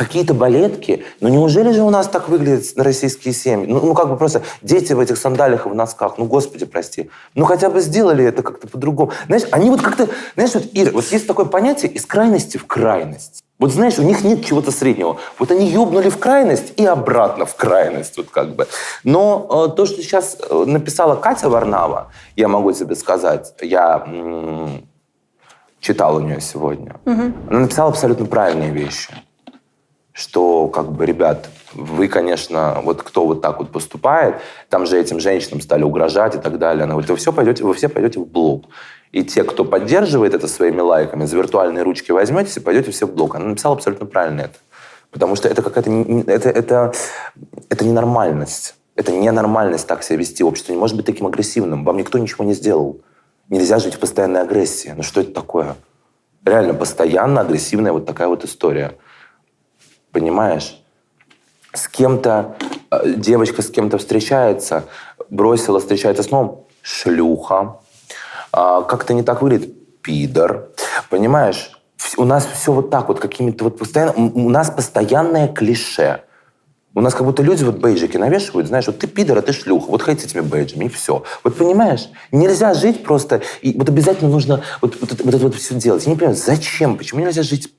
какие-то балетки. Ну неужели же у нас так выглядят российские семьи? Ну, ну, как бы просто дети в этих сандалиях и в носках. Ну, господи, прости. Ну хотя бы сделали это как-то по-другому. Знаешь, они вот как-то... Знаешь, вот, Ира, вот есть такое понятие из крайности в крайность. Вот знаешь, у них нет чего-то среднего. Вот они ёбнули в крайность и обратно в крайность. Вот как бы. Но э, то, что сейчас э, написала Катя Варнава, я могу тебе сказать, я м, читал у нее сегодня. Мгм. Она написала абсолютно правильные вещи. Что, как бы, ребят, вы, конечно, вот кто вот так вот поступает, там же этим женщинам стали угрожать и так далее. Она говорит, вы, все пойдете, вы все пойдете в блог. И те, кто поддерживает это своими лайками, за виртуальные ручки возьметесь и пойдете все в блог. Она написала абсолютно правильно это. Потому что это какая-то... Это, это, это ненормальность. Это ненормальность так себя вести. Общество не может быть таким агрессивным. Вам никто ничего не сделал. Нельзя жить в постоянной агрессии. Ну что это такое? Реально постоянно агрессивная вот такая вот история. Понимаешь? С кем-то, э, девочка с кем-то встречается, бросила, встречается снова, шлюха. А, как-то не так выглядит, пидор. Понимаешь? У нас все вот так вот, какими-то вот постоянно... У нас постоянное клише. У нас как будто люди вот бейджики навешивают, знаешь, вот ты пидор, а ты шлюха, вот ходите этими бейджами, и все. Вот понимаешь, нельзя жить просто, и вот обязательно нужно вот, вот вот, это вот все делать. Я не понимаю, зачем, почему нельзя жить?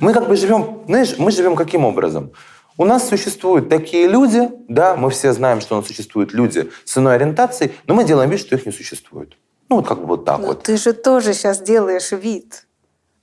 Мы как бы живем, знаешь, мы живем каким образом? У нас существуют такие люди, да, мы все знаем, что у нас существуют люди с иной ориентацией, но мы делаем вид, что их не существует. Ну, вот как бы вот так Но вот. ты же тоже сейчас делаешь вид.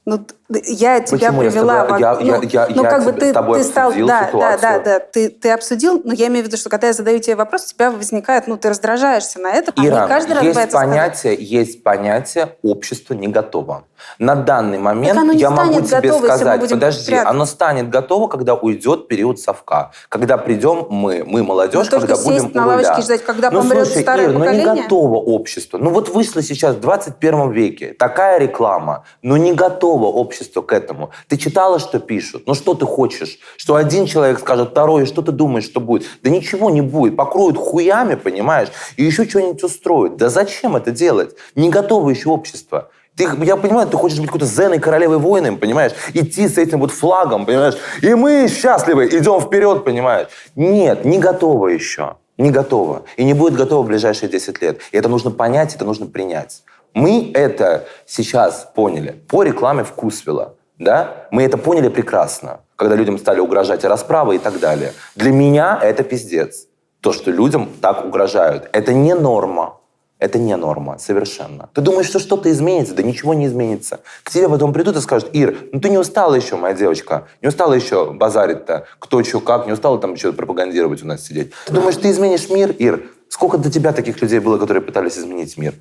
Ну, я тебя Почему? Я с привела... тобой- в- я- ну, я- я- ну, я как бы ты, с тобой ты стал... Да, да, ситуацию. да, да. Ты, ты обсудил, но я имею в виду, что когда я задаю тебе вопрос, у тебя возникает... Ну, ты раздражаешься на это, а Ира, не каждый раз есть боится сказать. понятие, есть понятие общество не готово. На данный момент я могу тебе готово, сказать, подожди, прятаться. оно станет готово, когда уйдет период совка. Когда придем мы, мы молодежь, Ну, только когда сесть будем на у руля. лавочке ждать, когда ну, помрет слушай, старое Ир, ну поколение? не готово общество. Ну вот вышло сейчас в 21 веке такая реклама, но не готово общество к этому. Ты читала, что пишут? Ну что ты хочешь? Что один человек скажет, второй, что ты думаешь, что будет? Да ничего не будет. Покроют хуями, понимаешь? И еще что-нибудь устроят. Да зачем это делать? Не готово еще общество. Ты, я понимаю, ты хочешь быть какой-то зеной королевой воином, понимаешь? Идти с этим вот флагом, понимаешь? И мы счастливы, идем вперед, понимаешь? Нет, не готово еще. Не готово. И не будет готово в ближайшие 10 лет. И это нужно понять, это нужно принять. Мы это сейчас поняли по рекламе «Вкусвилла». Да? Мы это поняли прекрасно, когда людям стали угрожать расправы и так далее. Для меня это пиздец. То, что людям так угрожают. Это не норма. Это не норма, совершенно. Ты думаешь, что что-то изменится? Да ничего не изменится. К тебе потом придут и скажут, Ир, ну ты не устала еще, моя девочка, не устала еще базарить-то, кто что как, не устала там еще пропагандировать у нас сидеть. Ты думаешь, ты изменишь мир, Ир? Сколько до тебя таких людей было, которые пытались изменить мир?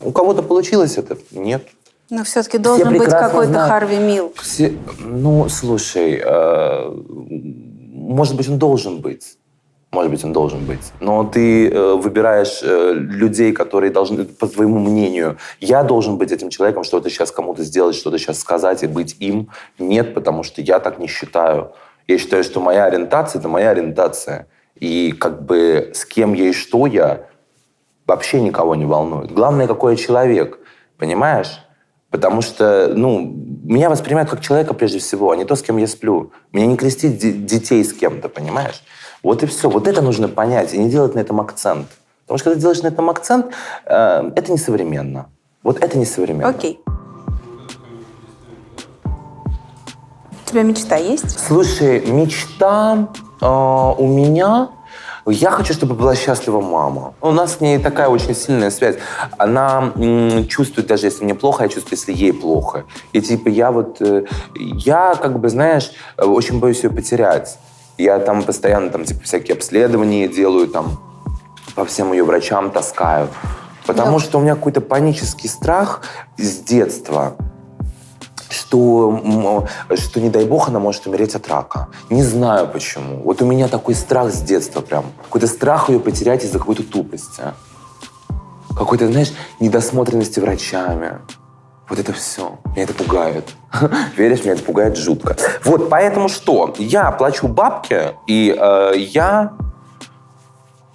У кого-то получилось это? Нет. Но все-таки должен быть прекрасно какой-то знают. Харви Милл. Все, ну, слушай, э, может быть, он должен быть. Может быть, он должен быть. Но ты э, выбираешь э, людей, которые должны, по твоему мнению, я должен быть этим человеком, что-то сейчас кому-то сделать, что-то сейчас сказать и быть им. Нет, потому что я так не считаю. Я считаю, что моя ориентация – это моя ориентация. И как бы с кем я и что я, вообще никого не волнует. Главное, какой я человек. Понимаешь? Потому что, ну, меня воспринимают как человека прежде всего, а не то, с кем я сплю. Меня не крестить де- детей с кем-то, понимаешь? Вот и все. Вот это нужно понять и не делать на этом акцент. Потому что когда ты делаешь на этом акцент, э, это несовременно. Вот это несовременно. Окей. У тебя мечта есть? Слушай, мечта э, у меня... Я хочу, чтобы была счастлива мама. У нас с ней такая очень сильная связь. Она м, чувствует, даже если мне плохо, я чувствую, если ей плохо. И типа я вот... э, я, как бы, знаешь, э, очень боюсь ее потерять. Я там постоянно там, типа, всякие обследования делаю, там, по всем ее врачам таскаю. Потому что у меня какой-то панический страх с детства что, что, не дай бог, она может умереть от рака. Не знаю почему. Вот у меня такой страх с детства прям. Какой-то страх ее потерять из-за какой-то тупости. Какой-то, знаешь, недосмотренности врачами. Вот это все. Меня это пугает. Веришь, меня это пугает жутко. Вот, поэтому что? Я плачу бабки, и э, я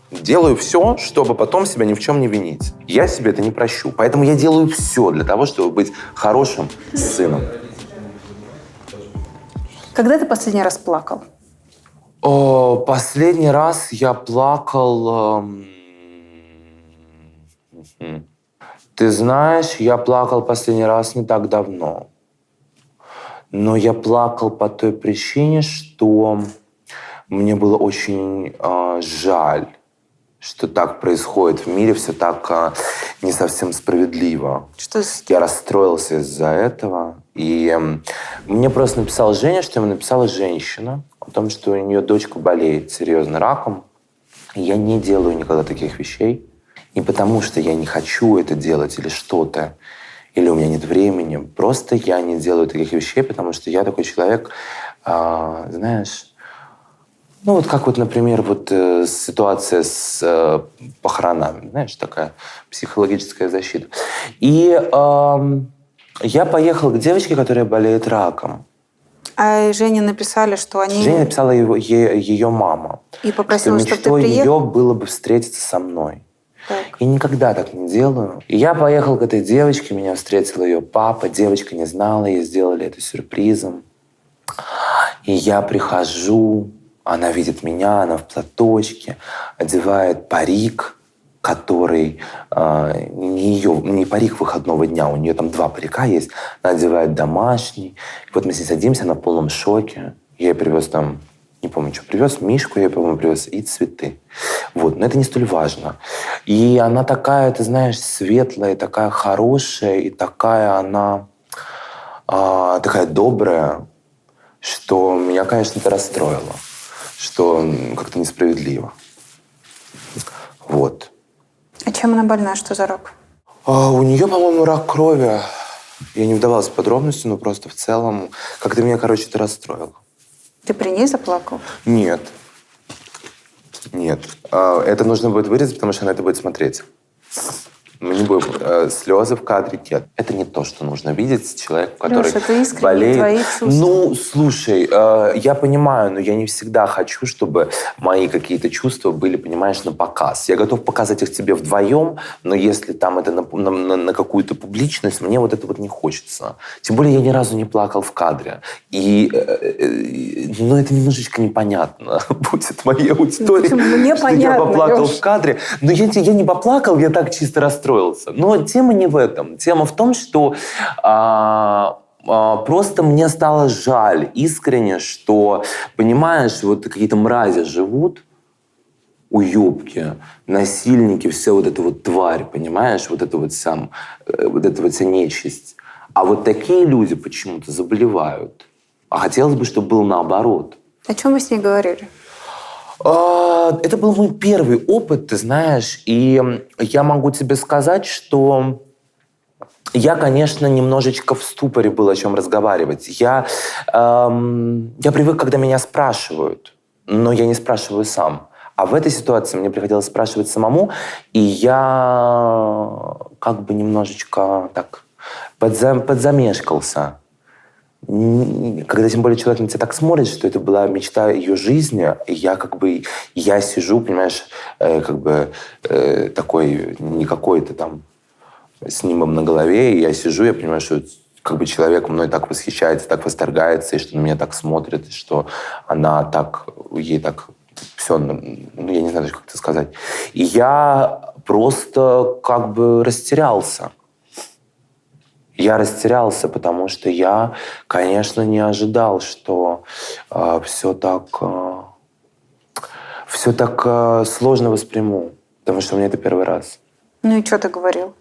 делаю все, чтобы потом себя ни в чем не винить. Я себе это не прощу. Поэтому я делаю все для того, чтобы быть хорошим сыном. Когда ты последний раз плакал? О, последний раз я плакал... эм. Ты знаешь, я плакал последний раз не так давно. Но я плакал по той причине, что мне было очень э, жаль, что так происходит в мире, все так э, не совсем справедливо. Что Я расстроился из-за этого. И эм, мне просто написала Женя, что ему написала женщина о том, что у нее дочка болеет серьезно раком. Я не делаю никогда таких вещей. Не потому, что я не хочу это делать или что-то, или у меня нет времени. Просто я не делаю таких вещей, потому что я такой человек, а, знаешь, Ну, вот как вот, например, вот э, ситуация с э, похоронами, знаешь, такая психологическая защита. И эм, я поехал к девочке, которая болеет раком. А Жене написали, что они... Женя написала его, е- ее мама. И попросила, что чтобы ты приехал. ее было бы встретиться со мной. Так. И никогда так не делаю. И я поехал к этой девочке, меня встретила ее папа, девочка не знала, ей сделали это сюрпризом. И я прихожу, она видит меня, она в платочке, одевает парик, который э, не ее, не парик выходного дня, у нее там два парика есть, она одевает домашний. И вот мы здесь садимся, она в полном шоке. Я ей привез там, не помню, что привез, Мишку я, по-моему, привез, и цветы. Вот, но это не столь важно. И она такая, ты знаешь, светлая, такая хорошая, и такая она, а, такая добрая, что меня, конечно, это расстроило, что как-то несправедливо. Вот. А чем она больна? Что за рак? А, у нее, по-моему, рак крови. Я не вдавалась в подробности, но просто в целом как-то меня, короче, это расстроило. Ты при ней заплакал? Нет. Нет. А, Это нужно будет вырезать, потому что она это будет смотреть. Мы не будем... э, слезы в кадре нет. Это не то, что нужно видеть человек, который Лёш, это искренне болеет. твои чувства. Ну, слушай, э, я понимаю, но я не всегда хочу, чтобы мои какие-то чувства были, понимаешь, на показ. Я готов показать их тебе вдвоем, но если там это на, на- на- на какую-то публичность, мне вот это вот не хочется. Тем более я ни разу не плакал в кадре. И, э, э, ну, это немножечко непонятно будет моей аудитории? Мне что я понятно, поплакал Лёш. в кадре. Но я, я не поплакал, я так чисто расстроился. Но тема не в этом. Тема в том, что а, а, просто мне стало жаль искренне, что, понимаешь, вот какие-то мрази живут, уебки, насильники, все вот это вот тварь, понимаешь, вот это вот сам, э, вот это вот вся нечисть. А вот такие люди почему-то заболевают. А хотелось бы, чтобы было наоборот. О чем вы с ней говорили? А, Это был мой первый опыт, ты знаешь, и я могу тебе сказать, что я, конечно, немножечко в ступоре был, о чем разговаривать. Я, эм, я привык, когда меня спрашивают, но я не спрашиваю сам. А в этой ситуации мне приходилось спрашивать самому, и я как бы немножечко так подзам- подзамешкался. Когда тем более человек на тебя так смотрит, что это была мечта ее жизни, я как бы, я сижу, понимаешь, э, как бы э, такой, не какой-то там с нимбом на голове, и я сижу, я понимаю, что как бы человек мной так восхищается, так восторгается, и что на меня так смотрит, и что она так, ей так все, ну, я не знаю как это сказать. И я просто как бы растерялся. Я растерялся, потому что я, конечно, не ожидал, что все так, все так э, сложно восприму, потому что меня это первый раз. Ну и что ты говорил?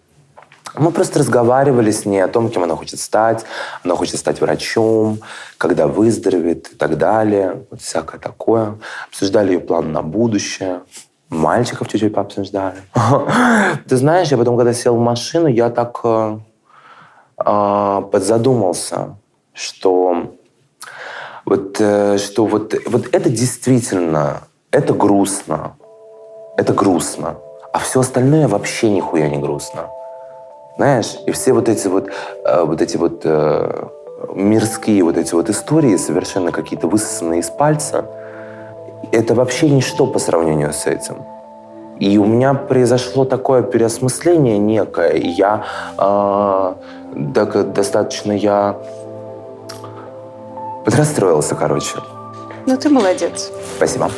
Мы просто разговаривали с ней о том, кем она хочет стать. Она хочет стать врачом, когда выздоровеет и так далее. Вот всякое такое. Обсуждали ее план на будущее. Мальчиков чуть-чуть пообсуждали. Ты знаешь, я потом, когда сел в машину, я так э, э, подзадумался, что вот, э, что вот, вот это действительно, это грустно. Это грустно. А все остальное вообще нихуя не грустно. Знаешь, и все вот эти вот, э, вот эти вот э, мирские вот эти вот истории, совершенно какие-то высосанные из пальца, это вообще ничто по сравнению с этим. И у меня произошло такое переосмысление некое, и я э, так, достаточно я подрастроился, короче. Ну ты молодец. Спасибо.